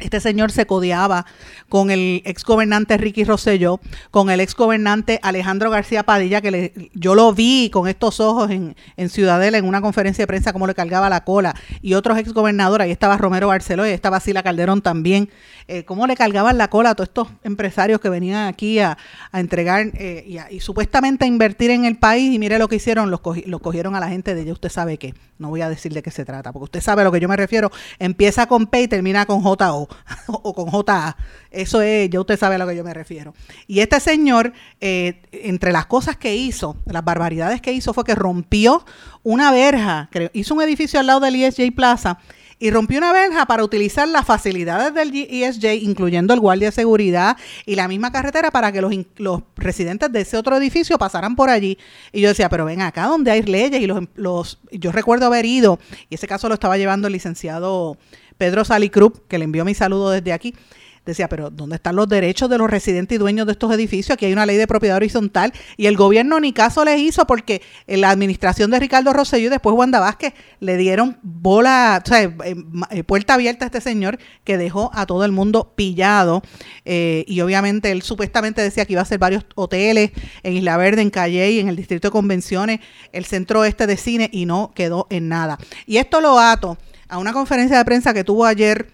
Speaker 1: este señor se codeaba con el ex gobernante Ricky Rosselló, con el ex gobernante Alejandro García Padilla, que yo lo vi con estos ojos en, Ciudadela en una conferencia de prensa, como le cargaba la cola, y otros ex gobernadores, ahí estaba Romero Barceló, y estaba Sila Calderón también, eh, cómo le cargaban la cola a todos estos empresarios que venían aquí a, entregar eh, y, supuestamente a invertir en el país, y mire lo que hicieron, los, los cogieron a la gente de ya usted sabe qué, no voy a decir de qué se trata, porque usted sabe a lo que yo me refiero, empieza con P y termina con O con JA. Eso es, ya usted sabe a lo que yo me refiero. Y este señor, eh, entre las cosas que hizo, las barbaridades que hizo, fue que rompió una verja, hizo un edificio al lado del ESJ Plaza y rompió una verja para utilizar las facilidades del ESJ, incluyendo el guardia de seguridad y la misma carretera para que los, los residentes de ese otro edificio pasaran por allí. Y yo decía, pero ven acá donde hay leyes y los, los yo recuerdo haber ido, y ese caso lo estaba llevando el licenciado Pedro Salicrup, que le envió mi saludo desde aquí, decía, pero ¿dónde están los derechos de los residentes y dueños de estos edificios? Aquí hay una ley de propiedad horizontal y el gobierno ni caso les hizo porque en la administración de Ricardo Rosselló y después Wanda Vázquez le dieron bola, o sea, eh, eh, puerta abierta a este señor que dejó a todo el mundo pillado eh, y obviamente él supuestamente decía que iba a hacer varios hoteles en Isla Verde, en Calle y en el distrito de convenciones, el centro este de cine y no quedó en nada. Y esto lo ato a una conferencia de prensa que tuvo ayer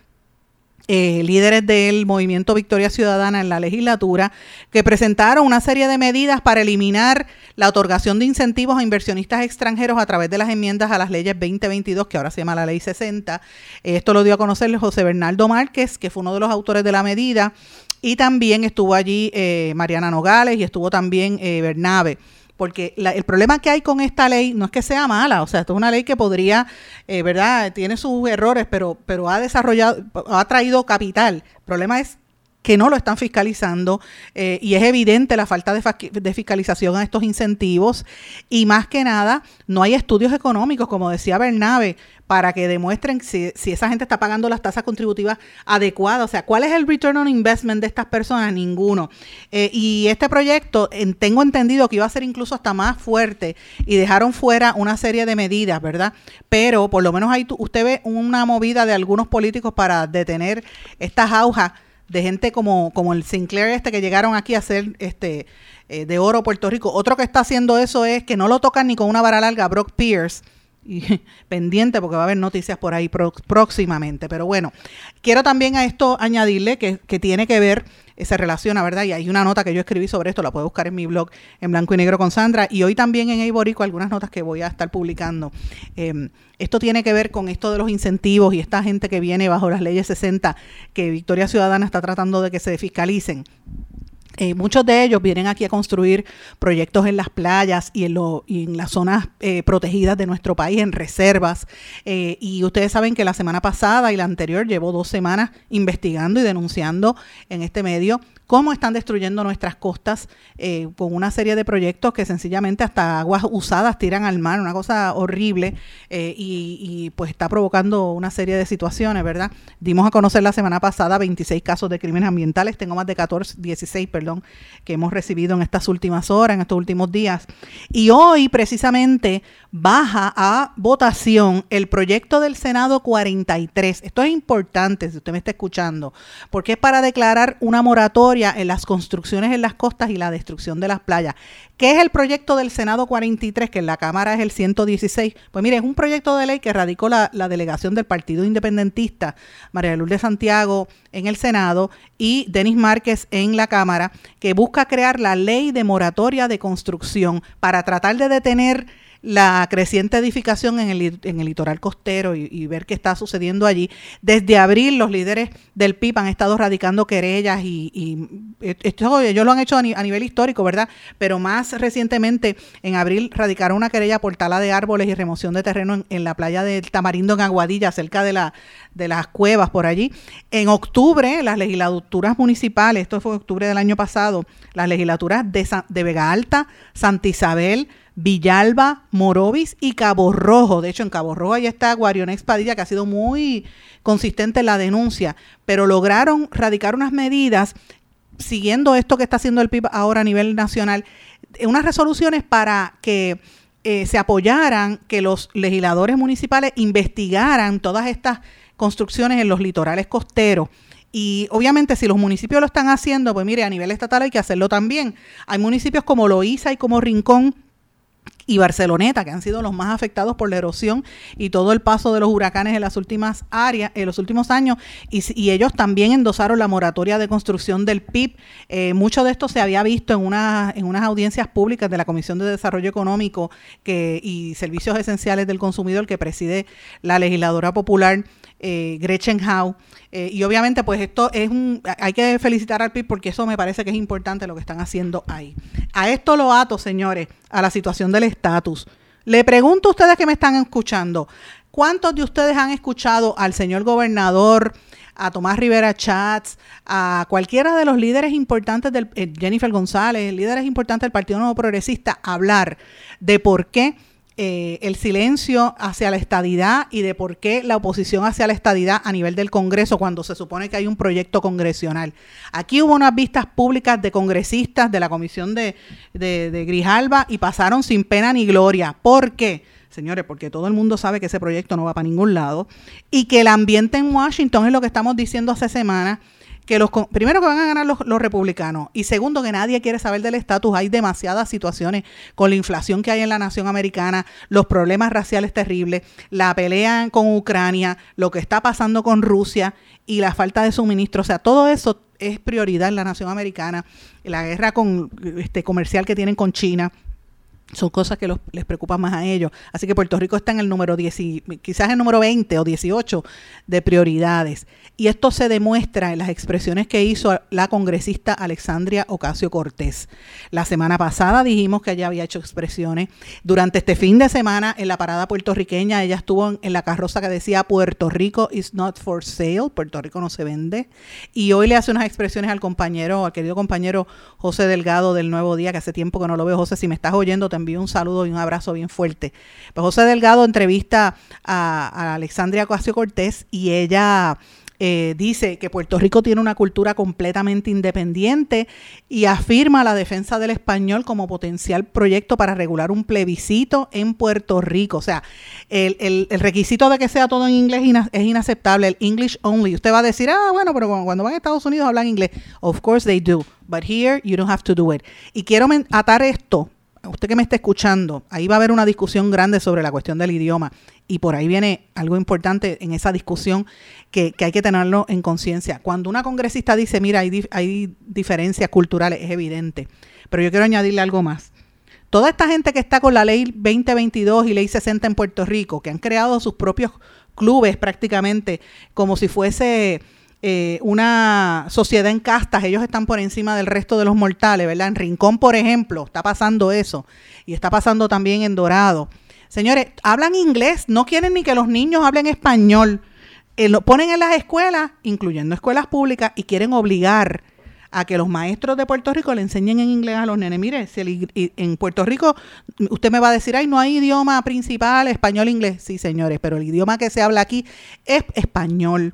Speaker 1: eh, líderes del movimiento Victoria Ciudadana en la legislatura, que presentaron una serie de medidas para eliminar la otorgación de incentivos a inversionistas extranjeros a través de las enmiendas a las leyes 2022, que ahora se llama la ley 60. Esto lo dio a conocer José Bernardo Márquez, que fue uno de los autores de la medida, y también estuvo allí eh, Mariana Nogales y estuvo también eh, Bernabe porque el problema que hay con esta ley no es que sea mala, o sea, esto es una ley que podría, eh, ¿verdad? Tiene sus errores, pero, pero ha desarrollado, ha traído capital. El problema es que no lo están fiscalizando eh, y es evidente la falta de, fiscalización a estos incentivos y más que nada no hay estudios económicos, como decía Bernabe, para que demuestren si, esa gente está pagando las tasas contributivas adecuadas. O sea, ¿cuál es el return on investment de estas personas? Ninguno. Eh, y este proyecto, tengo entendido que iba a ser incluso hasta más fuerte y dejaron fuera una serie de medidas, ¿verdad? Pero por lo menos ahí usted ve una movida de algunos políticos para detener estas aujas de gente como, como el Sinclair este que llegaron aquí a hacer este eh, de oro Puerto Rico. Otro que está haciendo eso es que no lo tocan ni con una vara larga, Brock Pierce. Pendiente porque va a haber noticias por ahí próximamente. Pero bueno, quiero también a esto añadirle que, que tiene que ver se relaciona, ¿verdad? Y hay una nota que yo escribí sobre esto, la puede buscar en mi blog en blanco y negro con Sandra. Y hoy también en Eiborico algunas notas que voy a estar publicando. Em, esto tiene que ver con esto de los incentivos y esta gente que viene bajo las leyes 60 que Victoria Ciudadana está tratando de que se fiscalicen. Eh, muchos de ellos vienen aquí a construir proyectos en las playas y en, lo, y en las zonas eh, protegidas de nuestro país, en reservas. Eh, y ustedes saben que la semana pasada y la anterior llevo dos semanas investigando y denunciando en este medio cómo están destruyendo nuestras costas eh, con una serie de proyectos que sencillamente hasta aguas usadas tiran al mar, una cosa horrible eh, y, pues está provocando una serie de situaciones, ¿verdad? Dimos a conocer la semana pasada 26 casos de crímenes ambientales, tengo más de 14, 16, perdón, que hemos recibido en estas últimas horas, en estos últimos días. Y hoy precisamente baja a votación el proyecto del Senado 43. Esto es importante si usted me está escuchando, porque es para declarar una moratoria en las construcciones en las costas y la destrucción de las playas. ¿Qué es el proyecto del Senado 43, que en la Cámara es el 116? Pues mire, es un proyecto de ley que radicó la, delegación del Partido Independentista, María Lourdes Santiago en el Senado y Denis Márquez en la Cámara, que busca crear la ley de moratoria de construcción para tratar de detener la creciente edificación en el, en el litoral costero y, ver qué está sucediendo allí. Desde abril los líderes del PIB han estado radicando querellas y, esto, ellos lo han hecho a, nivel histórico, ¿verdad? Pero más recientemente en abril radicaron una querella por tala de árboles y remoción de terreno en, la playa del Tamarindo en Aguadilla, cerca de, la, de las cuevas por allí. En octubre las legislaturas municipales, esto fue octubre del año pasado, las legislaturas de, de Vega Alta, Santa Isabel, Villalba, Morovis y Cabo Rojo. De hecho, en Cabo Rojo ya está Guarionex Padilla, que ha sido muy consistente en la denuncia, pero lograron radicar unas medidas siguiendo esto que está haciendo el PIB ahora a nivel nacional, unas resoluciones para que eh, se apoyaran que los legisladores municipales investigaran todas estas construcciones en los litorales costeros. Y obviamente si los municipios lo están haciendo, pues mire, a nivel estatal hay que hacerlo también. Hay municipios como Loíza y como Rincón y Barceloneta, que han sido los más afectados por la erosión y todo el paso de los huracanes en las últimas áreas, en los últimos años, y, ellos también endosaron la moratoria de construcción del PIB. Eh, mucho de esto se había visto en, una, en unas audiencias públicas de la Comisión de Desarrollo Económico que, y Servicios Esenciales del Consumidor que preside la legisladora popular eh, Gretchen Howe. Eh, y obviamente, pues esto es un. Hay que felicitar al PIB porque eso me parece que es importante lo que están haciendo ahí. A esto lo ato, señores, a la situación del estatus. Le pregunto a ustedes que me están escuchando: ¿cuántos de ustedes han escuchado al señor gobernador? a Tomás Rivera Chats, a cualquiera de los líderes importantes del eh, Jennifer González, líderes importantes del Partido Nuevo Progresista, hablar de por qué eh, el silencio hacia la estadidad y de por qué la oposición hacia la estadidad a nivel del Congreso cuando se supone que hay un proyecto congresional. Aquí hubo unas vistas públicas de congresistas de la comisión de, de, Grijalba y pasaron sin pena ni gloria. ¿Por qué? Señores, porque todo el mundo sabe que ese proyecto no va para ningún lado y que el ambiente en Washington es lo que estamos diciendo hace semanas que los primero que van a ganar los, republicanos y segundo que nadie quiere saber del estatus. Hay demasiadas situaciones con la inflación que hay en la nación americana, los problemas raciales terribles, la pelea con Ucrania, lo que está pasando con Rusia y la falta de suministro. O sea, todo eso es prioridad en la nación americana. La guerra con, este, comercial que tienen con China son cosas que les preocupan más a ellos. Así que Puerto Rico está en el número 10, quizás el número 20 o 18 de prioridades. Y esto se demuestra en las expresiones que hizo la congresista Alexandria Ocasio Cortés. La semana pasada dijimos que ella había hecho expresiones. Durante este fin de semana, en la parada puertorriqueña, ella estuvo en, la carroza que decía Puerto Rico is not for sale, Puerto Rico no se vende. Y hoy le hace unas expresiones al compañero, al querido compañero José Delgado del Nuevo Día, que hace tiempo que no lo veo. José, si me estás oyendo, te envío un saludo y un abrazo bien fuerte. Pues José Delgado entrevista a, Alexandria Ocasio Cortés y ella eh, dice que Puerto Rico tiene una cultura completamente independiente y afirma la defensa del español como potencial proyecto para regular un plebiscito en Puerto Rico. O sea, el, requisito de que sea todo en inglés es inaceptable, el English only. Usted va a decir, ah, bueno, pero cuando van a Estados Unidos hablan inglés. Of course they do, but here you don't have to do it. Y quiero atar esto usted que me está escuchando, ahí va a haber una discusión grande sobre la cuestión del idioma y por ahí viene algo importante en esa discusión que, hay que tenerlo en conciencia. Cuando una congresista dice, mira, hay, hay diferencias culturales, es evidente, pero yo quiero añadirle algo más. Toda esta gente que está con la ley 2022 y ley 60 en Puerto Rico, que han creado sus propios clubes prácticamente como si fuese eh, una sociedad en castas, ellos están por encima del resto de los mortales, ¿verdad? En Rincón, por ejemplo, está pasando eso y está pasando también en Dorado. Señores, hablan inglés, no quieren ni que los niños hablen español. Eh, lo ponen en las escuelas, incluyendo escuelas públicas, y quieren obligar a que los maestros de Puerto Rico le enseñen en inglés a los nenes. Mire, si en Puerto Rico usted me va a decir, ay, no hay idioma principal, español, inglés. Sí, señores, pero el idioma que se habla aquí es español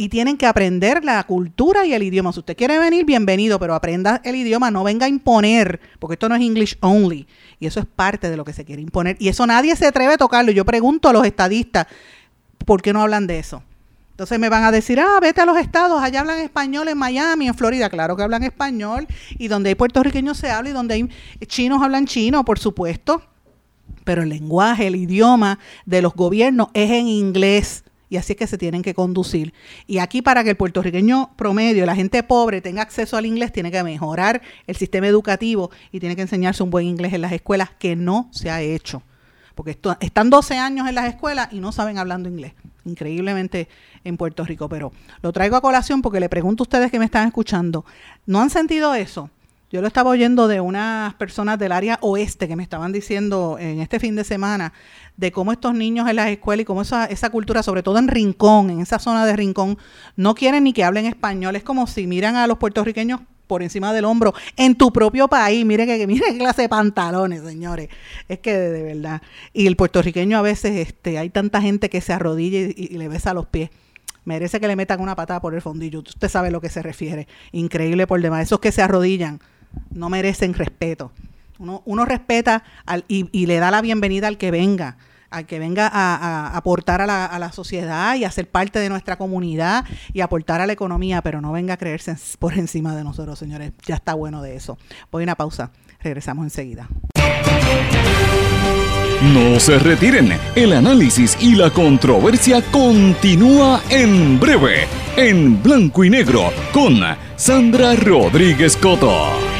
Speaker 1: y tienen que aprender la cultura y el idioma. Si usted quiere venir, bienvenido, pero aprenda el idioma, no venga a imponer, porque esto no es English only. Y eso es parte de lo que se quiere imponer. Y eso nadie se atreve a tocarlo. Yo pregunto a los estadistas, ¿por qué no hablan de eso? Entonces me van a decir, ah, vete a los estados, allá hablan español en Miami, en Florida. Claro que hablan español. Y donde hay puertorriqueños se habla y donde hay chinos hablan chino, por supuesto. Pero el lenguaje, el idioma de los gobiernos es en inglés y así es que se tienen que conducir. Y aquí para que el puertorriqueño promedio, la gente pobre, tenga acceso al inglés, tiene que mejorar el sistema educativo y tiene que enseñarse un buen inglés en las escuelas, que no se ha hecho. Porque están 12 años en las escuelas y no saben hablando inglés. Increíblemente en Puerto Rico. Pero lo traigo a colación porque le pregunto a ustedes que me están escuchando, ¿no han sentido eso? Yo lo estaba oyendo de unas personas del área oeste que me estaban diciendo en este fin de semana de cómo estos niños en las escuelas y cómo esa, esa cultura, sobre todo en Rincón, en esa zona de Rincón, no quieren ni que hablen español. Es como si miran a los puertorriqueños por encima del hombro en tu propio país. Mire que mire qué clase de pantalones, señores. Es que de, verdad. Y el puertorriqueño a veces este hay tanta gente que se arrodilla y, le besa los pies merece que le metan una patada por el fondillo. Usted sabe a lo que se refiere. Increíble por demás. Esos que se arrodillan no merecen respeto. Uno, respeta y, le da la bienvenida al que venga al que venga a, aportar a la, a la, sociedad y a ser parte de nuestra comunidad y aportar a la economía, pero no venga a creerse por encima de nosotros, señores. Ya está bueno de eso. Voy a una pausa. Regresamos enseguida.
Speaker 2: No se retiren. El análisis y la controversia continúa en breve, en blanco y negro, con Sandra Rodríguez Coto.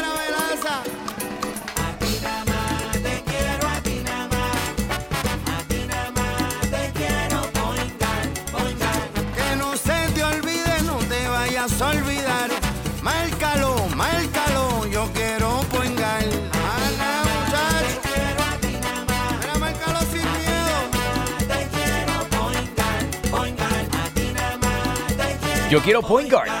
Speaker 6: olvidar. Márcalo, márcalo, yo quiero poingar. Ana, muchacho.
Speaker 7: Quiero a ti nada más.
Speaker 6: Mira, márcalo sin miedo.
Speaker 7: Te quiero, poingar, poingar. A ti nada más te quiero.
Speaker 8: Yo quiero Poingar.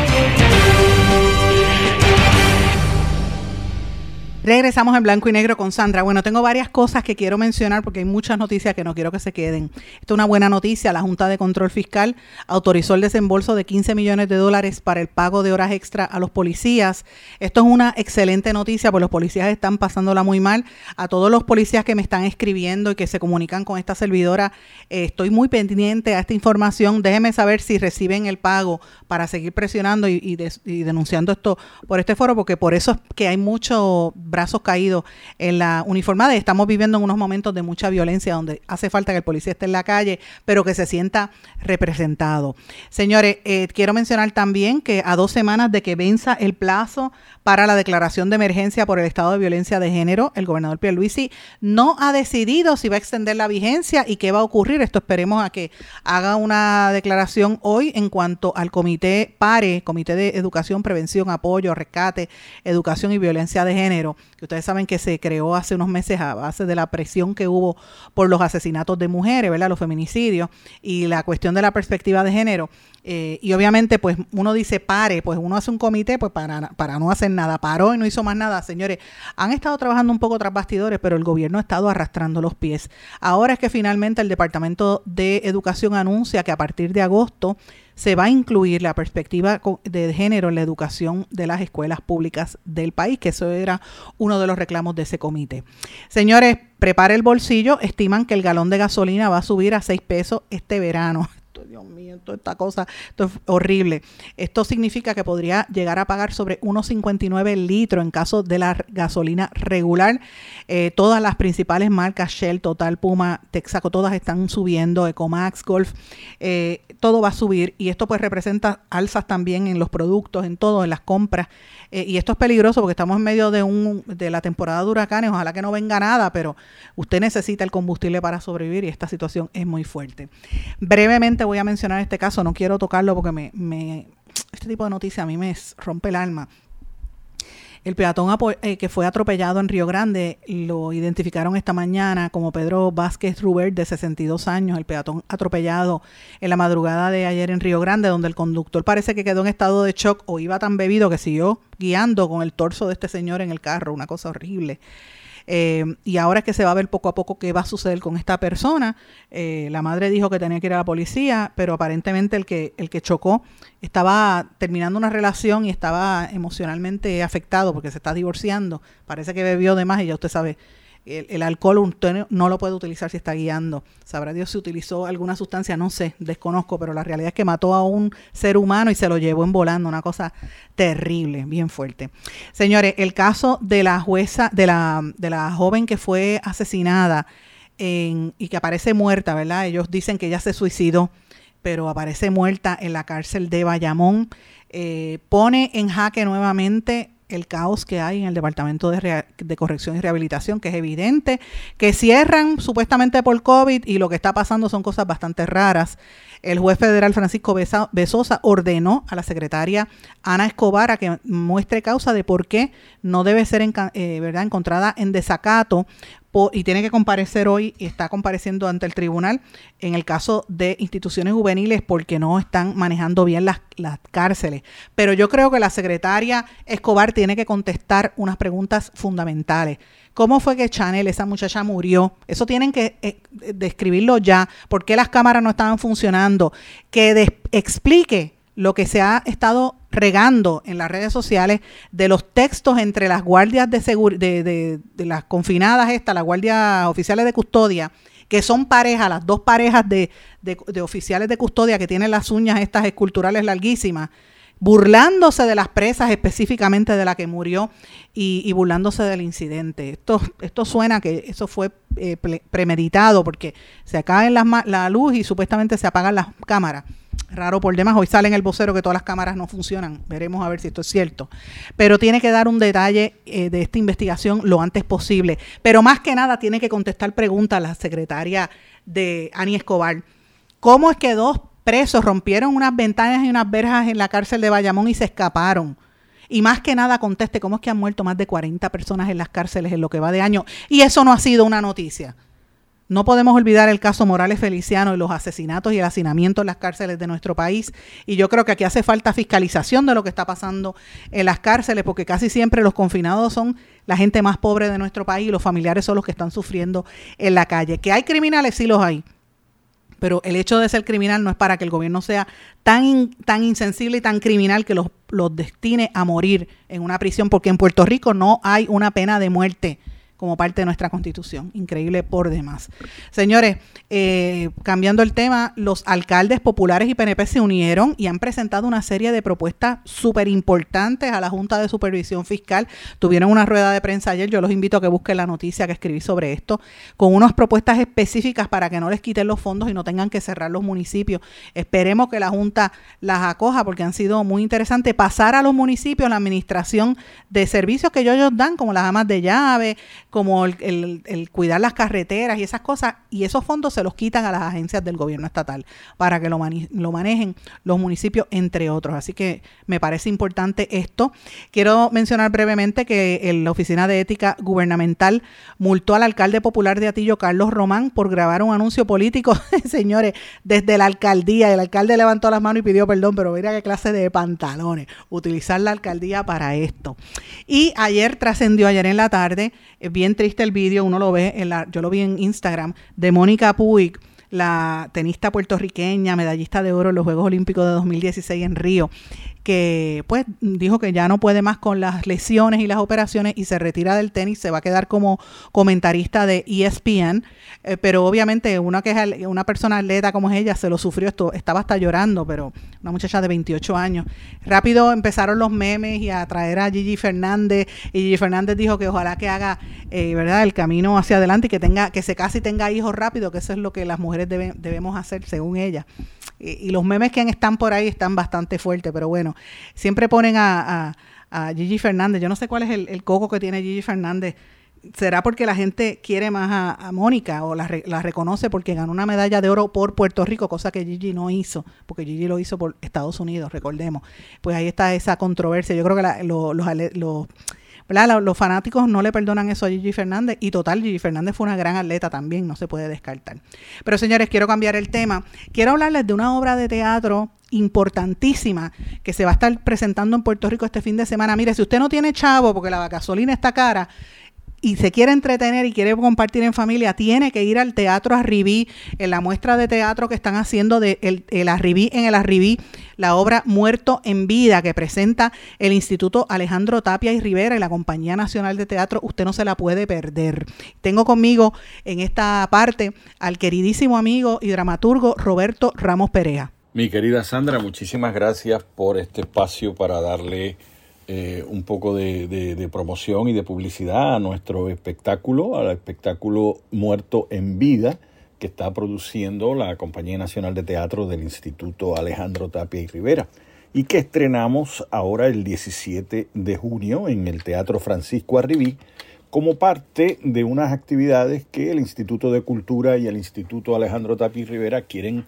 Speaker 1: Regresamos en blanco y negro con Sandra. Bueno, tengo varias cosas que quiero mencionar porque hay muchas noticias que no quiero que se queden. Esto es una buena noticia. La Junta de Control Fiscal autorizó el desembolso de 15 millones de dólares para el pago de horas extra a los policías. Esto es una excelente noticia porque los policías están pasándola muy mal. A todos los policías que me están escribiendo y que se comunican con esta servidora, eh, estoy muy pendiente a esta información. Déjenme saber si reciben el pago para seguir presionando y denunciando esto por este foro porque por eso es que hay mucho brazos caídos en la uniformada estamos viviendo en unos momentos de mucha violencia donde hace falta que el policía esté en la calle, pero que se sienta representado. Señores, eh, quiero mencionar también que a dos semanas de que venza el plazo para la declaración de emergencia por el estado de violencia de género, el gobernador Pierluisi no ha decidido si va a extender la vigencia y qué va a ocurrir. Esto esperemos a que haga una declaración hoy en cuanto al comité PARE, Comité de Educación, Prevención, Apoyo, Rescate, Educación y Violencia de Género, que ustedes saben que se creó hace unos meses a base de la presión que hubo por los asesinatos de mujeres, ¿verdad? Los feminicidios y la cuestión de la perspectiva de género. Eh, y obviamente, pues uno dice pare, pues uno hace un comité pues para, para no hacer nada. Paró y no hizo más nada. Señores, han estado trabajando un poco tras bastidores, pero el gobierno ha estado arrastrando los pies. Ahora es que finalmente el Departamento de Educación anuncia que a partir de agosto se va a incluir la perspectiva de género en la educación de las escuelas públicas del país, que eso era uno de los reclamos de ese comité. Señores, prepare el bolsillo, estiman que el galón de gasolina va a subir a 6 pesos este verano. Dios mío, toda esta cosa, esto es horrible. Esto significa que podría llegar a pagar sobre 1,59 litros en caso de la gasolina regular. Eh, todas las principales marcas, Shell, Total, Puma, Texaco, todas están subiendo, Ecomax, Golf, eh, todo va a subir y esto pues representa alzas también en los productos, en todo, en las compras. Eh, y esto es peligroso porque estamos en medio de, un, de la temporada de huracanes, ojalá que no venga nada, pero usted necesita el combustible para sobrevivir y esta situación es muy fuerte. Brevemente voy a mencionar este caso, no quiero tocarlo porque me, me este tipo de noticias a mí me rompe el alma. El peatón eh, que fue atropellado en Río Grande lo identificaron esta mañana como Pedro Vázquez Ruber, de 62 años, el peatón atropellado en la madrugada de ayer en Río Grande, donde el conductor parece que quedó en estado de shock o iba tan bebido que siguió guiando con el torso de este señor en el carro, una cosa horrible. Eh, y ahora es que se va a ver poco a poco qué va a suceder con esta persona. Eh, la madre dijo que tenía que ir a la policía, pero aparentemente el que, el que chocó estaba terminando una relación y estaba emocionalmente afectado porque se está divorciando. Parece que bebió de más y ya usted sabe, el, alcohol no lo puede utilizar si está guiando. Sabrá Dios si utilizó alguna sustancia, no sé, desconozco, pero la realidad es que mató a un ser humano y se lo llevó en volando, una cosa terrible, bien fuerte. Señores, el caso de la jueza, de la, de la joven que fue asesinada en- y que aparece muerta, ¿verdad? Ellos dicen que ella se suicidó, pero aparece muerta en la cárcel de Bayamón, eh, pone en jaque nuevamente el caos que hay en el Departamento de, Corrección y Rehabilitación, que es evidente, que cierran supuestamente por COVID y lo que está pasando son cosas bastante raras. El juez federal Francisco Besosa ordenó a la secretaria Ana Escobar a que muestre causa de por qué no debe ser eh, ¿verdad? encontrada en desacato y tiene que comparecer hoy y está compareciendo ante el tribunal en el caso de instituciones juveniles porque no están manejando bien las, las cárceles. Pero yo creo que la secretaria Escobar tiene que contestar unas preguntas fundamentales. ¿Cómo fue que Chanel, esa muchacha, murió? Eso tienen que eh, describirlo ya. ¿Por qué las cámaras no estaban funcionando? Que explique lo que se ha estado regando en las redes sociales de los textos entre las guardias de, de- de las confinadas estas, las guardias oficiales de custodia, que son parejas, las dos parejas de, de- de oficiales de custodia que tienen las uñas estas esculturales larguísimas, burlándose de las presas específicamente de la que murió y, y burlándose del incidente. Esto, esto suena que eso fue eh, premeditado porque se acaba ma- la luz y supuestamente se apagan las cámaras. Raro por demás, hoy sale en el vocero que todas las cámaras no funcionan. Veremos a ver si esto es cierto. Pero tiene que dar un detalle eh, de esta investigación lo antes posible. Pero más que nada tiene que contestar preguntas a la secretaria de Ani Escobar. ¿Cómo es que dos presos rompieron unas ventanas y unas verjas en la cárcel de Bayamón y se escaparon? Y más que nada conteste cómo es que han muerto más de 40 personas en las cárceles en lo que va de año. Y eso no ha sido una noticia. No podemos olvidar el caso Morales Feliciano y los asesinatos y el hacinamiento en las cárceles de nuestro país. Y yo creo que aquí hace falta fiscalización de lo que está pasando en las cárceles, porque casi siempre los confinados son la gente más pobre de nuestro país y los familiares son los que están sufriendo en la calle. Que hay criminales, sí los hay. Pero el hecho de ser criminal no es para que el gobierno sea tan, in- tan insensible y tan criminal que los, los destine a morir en una prisión, porque en Puerto Rico no hay una pena de muerte como parte de nuestra constitución. Increíble por demás. Señores, eh, cambiando el tema, los alcaldes populares y PNP se unieron y han presentado una serie de propuestas súper importantes a la Junta de Supervisión Fiscal. Tuvieron una rueda de prensa ayer, yo los invito a que busquen la noticia que escribí sobre esto, con unas propuestas específicas para que no les quiten los fondos y no tengan que cerrar los municipios. Esperemos que la Junta las acoja porque han sido muy interesantes. Pasar a los municipios la administración de servicios que ellos dan, como las amas de llave, como el, el- cuidar las carreteras y esas cosas, y esos fondos se los quitan a las agencias del gobierno estatal para que lo, mani- lo manejen los municipios, entre otros. Así que me parece importante esto. Quiero mencionar brevemente que el- la Oficina de Ética Gubernamental multó al alcalde popular de Atillo, Carlos Román, por grabar un anuncio político, señores, desde la alcaldía. El alcalde levantó las manos y pidió perdón, pero mira qué clase de pantalones, utilizar la alcaldía para esto. Y ayer trascendió, ayer en la tarde, eh, bien triste el vídeo, uno lo ve, en la, yo lo vi en Instagram, de Mónica Puig, la tenista puertorriqueña, medallista de oro en los Juegos Olímpicos de 2016 en Río, que pues dijo que ya no puede más con las lesiones y las operaciones y se retira del tenis, se va a quedar como comentarista de ESPN, eh, pero obviamente una que es una persona atleta como es ella se lo sufrió, esto estaba hasta llorando, pero una muchacha de 28 años. Rápido empezaron los memes y a traer a Gigi Fernández y Gigi Fernández dijo que ojalá que haga, eh, ¿verdad?, el camino hacia adelante y que tenga que se case y tenga hijos rápido, que eso es lo que las mujeres debe- debemos hacer según ella. Y los memes que están por ahí están bastante fuertes, pero bueno, siempre ponen a, a- a Gigi Fernández. Yo no sé cuál es el, coco que tiene Gigi Fernández. ¿Será porque la gente quiere más a, Mónica o la, re- la reconoce porque ganó una medalla de oro por Puerto Rico, cosa que Gigi no hizo, porque Gigi lo hizo por Estados Unidos, recordemos. Pues ahí está esa controversia. Yo creo que los Los fanáticos no le perdonan eso a Gigi Fernández y total, Gigi Fernández fue una gran atleta también, no se puede descartar. Pero señores, quiero cambiar el tema. Quiero hablarles de una obra de teatro importantísima que se va a estar presentando en Puerto Rico este fin de semana. Mire, si usted no tiene chavo porque la gasolina está cara, y se quiere entretener y quiere compartir en familia, tiene que ir al Teatro Arribí, en la muestra de teatro que están haciendo de el, Arribí, en el Arribí, la obra Muerto en Vida, que presenta el Instituto Alejandro Tapia y Rivera y la Compañía Nacional de Teatro. Usted no se la puede perder. Tengo conmigo en esta parte al queridísimo amigo y dramaturgo Roberto Ramos Perea.
Speaker 9: Mi querida Sandra, muchísimas gracias por este espacio para darle eh, un poco de, de, promoción y de publicidad a nuestro espectáculo, al espectáculo Muerto en Vida, que está produciendo la Compañía Nacional de Teatro del Instituto Alejandro Tapia y Rivera, y que estrenamos ahora el 17 de junio en el Teatro Francisco Arribí, como parte de unas actividades que el Instituto de Cultura y el Instituto Alejandro Tapia y Rivera quieren,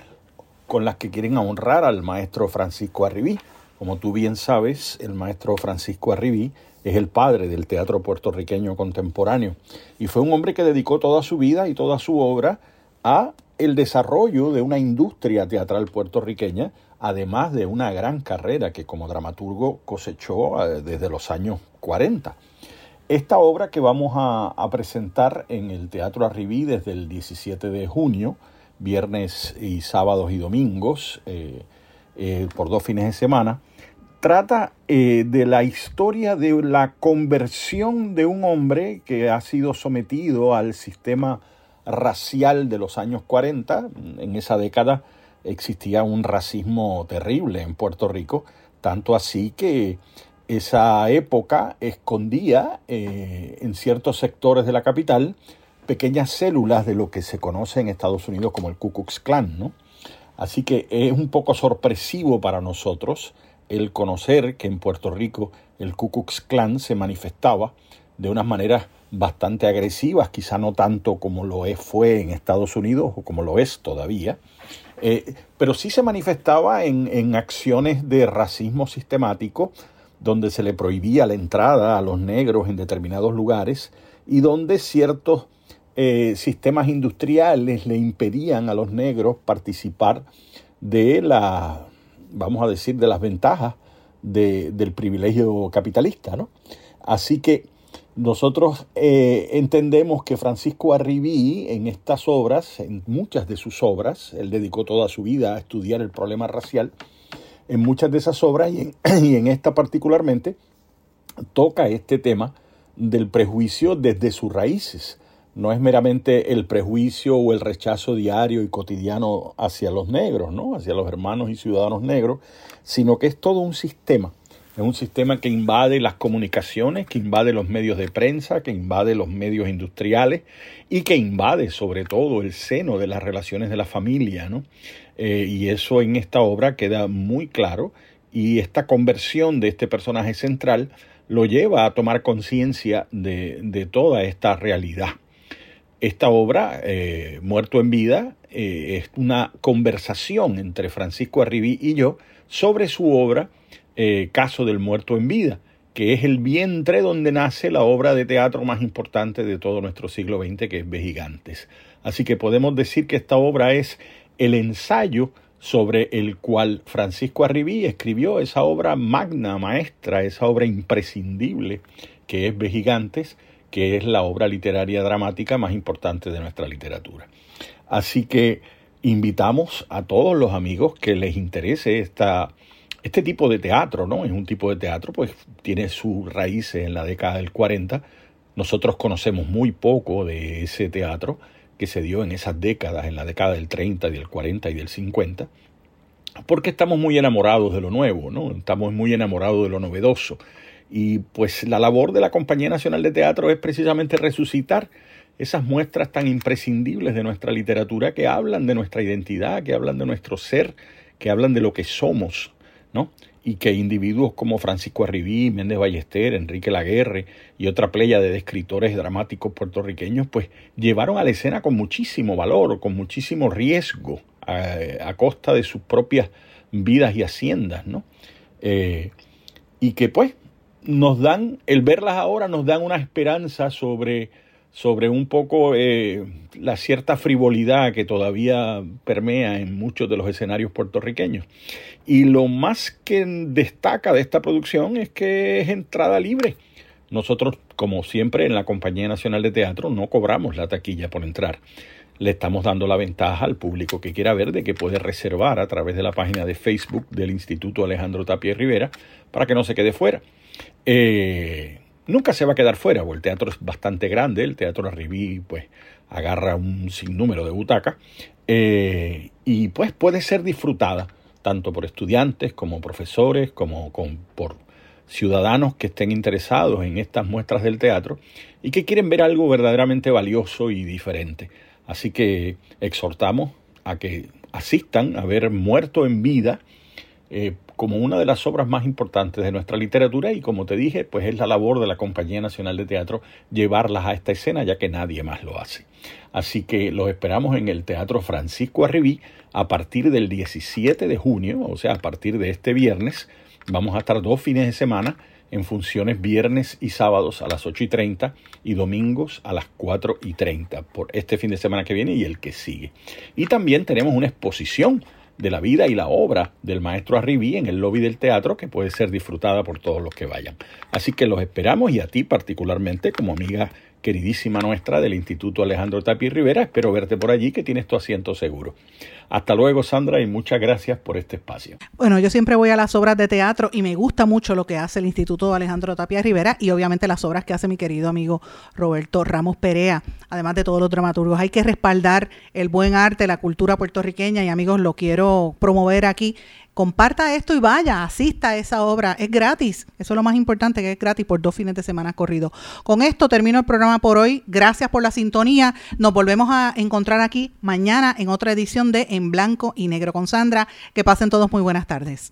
Speaker 9: con las que quieren honrar al maestro Francisco Arribí como tú bien sabes, el maestro Francisco Arribí es el padre del teatro puertorriqueño contemporáneo y fue un hombre que dedicó toda su vida y toda su obra a el desarrollo de una industria teatral puertorriqueña, además de una gran carrera que como dramaturgo cosechó eh, desde los años 40. Esta obra que vamos a, presentar en el Teatro Arribí desde el 17 de junio, viernes y sábados y domingos, eh, eh, por dos fines de semana, trata eh, de la historia de la conversión de un hombre que ha sido sometido al sistema racial de los años 40. En esa década existía un racismo terrible en Puerto Rico, tanto así que esa época escondía eh, en ciertos sectores de la capital pequeñas células de lo que se conoce en Estados Unidos como el Ku Klux Klan, ¿no? Así que es un poco sorpresivo para nosotros el conocer que en Puerto Rico el Ku Klux Klan se manifestaba de unas maneras bastante agresivas, quizá no tanto como lo es, fue en Estados Unidos o como lo es todavía, eh, pero sí se manifestaba en, en acciones de racismo sistemático, donde se le prohibía la entrada a los negros en determinados lugares y donde ciertos eh, sistemas industriales le impedían a los negros participar de la, vamos a decir, de las ventajas de, del privilegio capitalista, ¿no? Así que nosotros eh, entendemos que Francisco Arribí en estas obras, en muchas de sus obras, él dedicó toda su vida a estudiar el problema racial, en muchas de esas obras y en, y en esta particularmente, toca este tema del prejuicio desde sus raíces no es meramente el prejuicio o el rechazo diario y cotidiano hacia los negros, ¿no? hacia los hermanos y ciudadanos negros, sino que es todo un sistema. Es un sistema que invade las comunicaciones, que invade los medios de prensa, que invade los medios industriales y que invade sobre todo el seno de las relaciones de la familia. ¿no? Eh, y eso en esta obra queda muy claro y esta conversión de este personaje central lo lleva a tomar conciencia de, de toda esta realidad. Esta obra, eh, Muerto en Vida, eh, es una conversación entre Francisco Arribí y yo sobre su obra eh, Caso del Muerto en Vida, que es el vientre donde nace la obra de teatro más importante de todo nuestro siglo XX, que es Vejigantes. Así que podemos decir que esta obra es el ensayo sobre el cual Francisco Arribí escribió esa obra magna, maestra, esa obra imprescindible que es Vejigantes, que es la obra literaria dramática más importante de nuestra literatura. Así que invitamos a todos los amigos que les interese esta, este tipo de teatro, ¿no? Es un tipo de teatro, pues tiene sus raíces en la década del 40. Nosotros conocemos muy poco de ese teatro que se dio en esas décadas, en la década del 30, del 40 y del 50, porque estamos muy enamorados de lo nuevo, ¿no? Estamos muy enamorados de lo novedoso. Y pues la labor de la Compañía Nacional de Teatro es precisamente resucitar esas muestras tan imprescindibles de nuestra literatura que hablan de nuestra identidad, que hablan de nuestro ser, que hablan de lo que somos, ¿no? Y que individuos como Francisco Arribí, Méndez Ballester, Enrique Laguerre y otra playa de escritores dramáticos puertorriqueños, pues llevaron a la escena con muchísimo valor, con muchísimo riesgo, a, a costa de sus propias vidas y haciendas, ¿no? Eh, y que pues nos dan, el verlas ahora nos dan una esperanza sobre, sobre un poco eh, la cierta frivolidad que todavía permea en muchos de los escenarios puertorriqueños. Y lo más que destaca de esta producción es que es entrada libre. Nosotros, como siempre en la Compañía Nacional de Teatro, no cobramos la taquilla por entrar. Le estamos dando la ventaja al público que quiera ver de que puede reservar a través de la página de Facebook del Instituto Alejandro Tapia Rivera para que no se quede fuera. Eh, nunca se va a quedar fuera, porque el teatro es bastante grande, el teatro Arribí pues agarra un sinnúmero de butacas eh, y pues puede ser disfrutada tanto por estudiantes como profesores, como por ciudadanos que estén interesados en estas muestras del teatro y que quieren ver algo verdaderamente valioso y diferente. Así que exhortamos a que asistan a ver Muerto en Vida eh, como una de las obras más importantes de nuestra literatura y como te dije, pues es la labor de la Compañía Nacional de Teatro llevarlas a esta escena ya que nadie más lo hace. Así que los esperamos en el Teatro Francisco Arribí a partir del 17 de junio, o sea, a partir de este viernes. Vamos a estar dos fines de semana en funciones viernes y sábados a las 8 y 30 y domingos a las 4 y 30 por este fin de semana que viene y el que sigue. Y también tenemos una exposición de la vida y la obra del maestro Arribí en el lobby del teatro que puede ser disfrutada por todos los que vayan. Así que los esperamos y a ti particularmente como amiga queridísima nuestra del Instituto Alejandro Tapi Rivera, espero verte por allí que tienes tu asiento seguro. Hasta luego Sandra y muchas gracias por este espacio.
Speaker 1: Bueno, yo siempre voy a las obras de teatro y me gusta mucho lo que hace el Instituto Alejandro Tapia Rivera y obviamente las obras que hace mi querido amigo Roberto Ramos Perea, además de todos los dramaturgos. Hay que respaldar el buen arte, la cultura puertorriqueña y amigos, lo quiero promover aquí comparta esto y vaya, asista a esa obra. Es gratis. Eso es lo más importante, que es gratis por dos fines de semana corridos. Con esto termino el programa por hoy. Gracias por la sintonía. Nos volvemos a encontrar aquí mañana en otra edición de En Blanco y Negro con Sandra. Que pasen todos muy buenas tardes.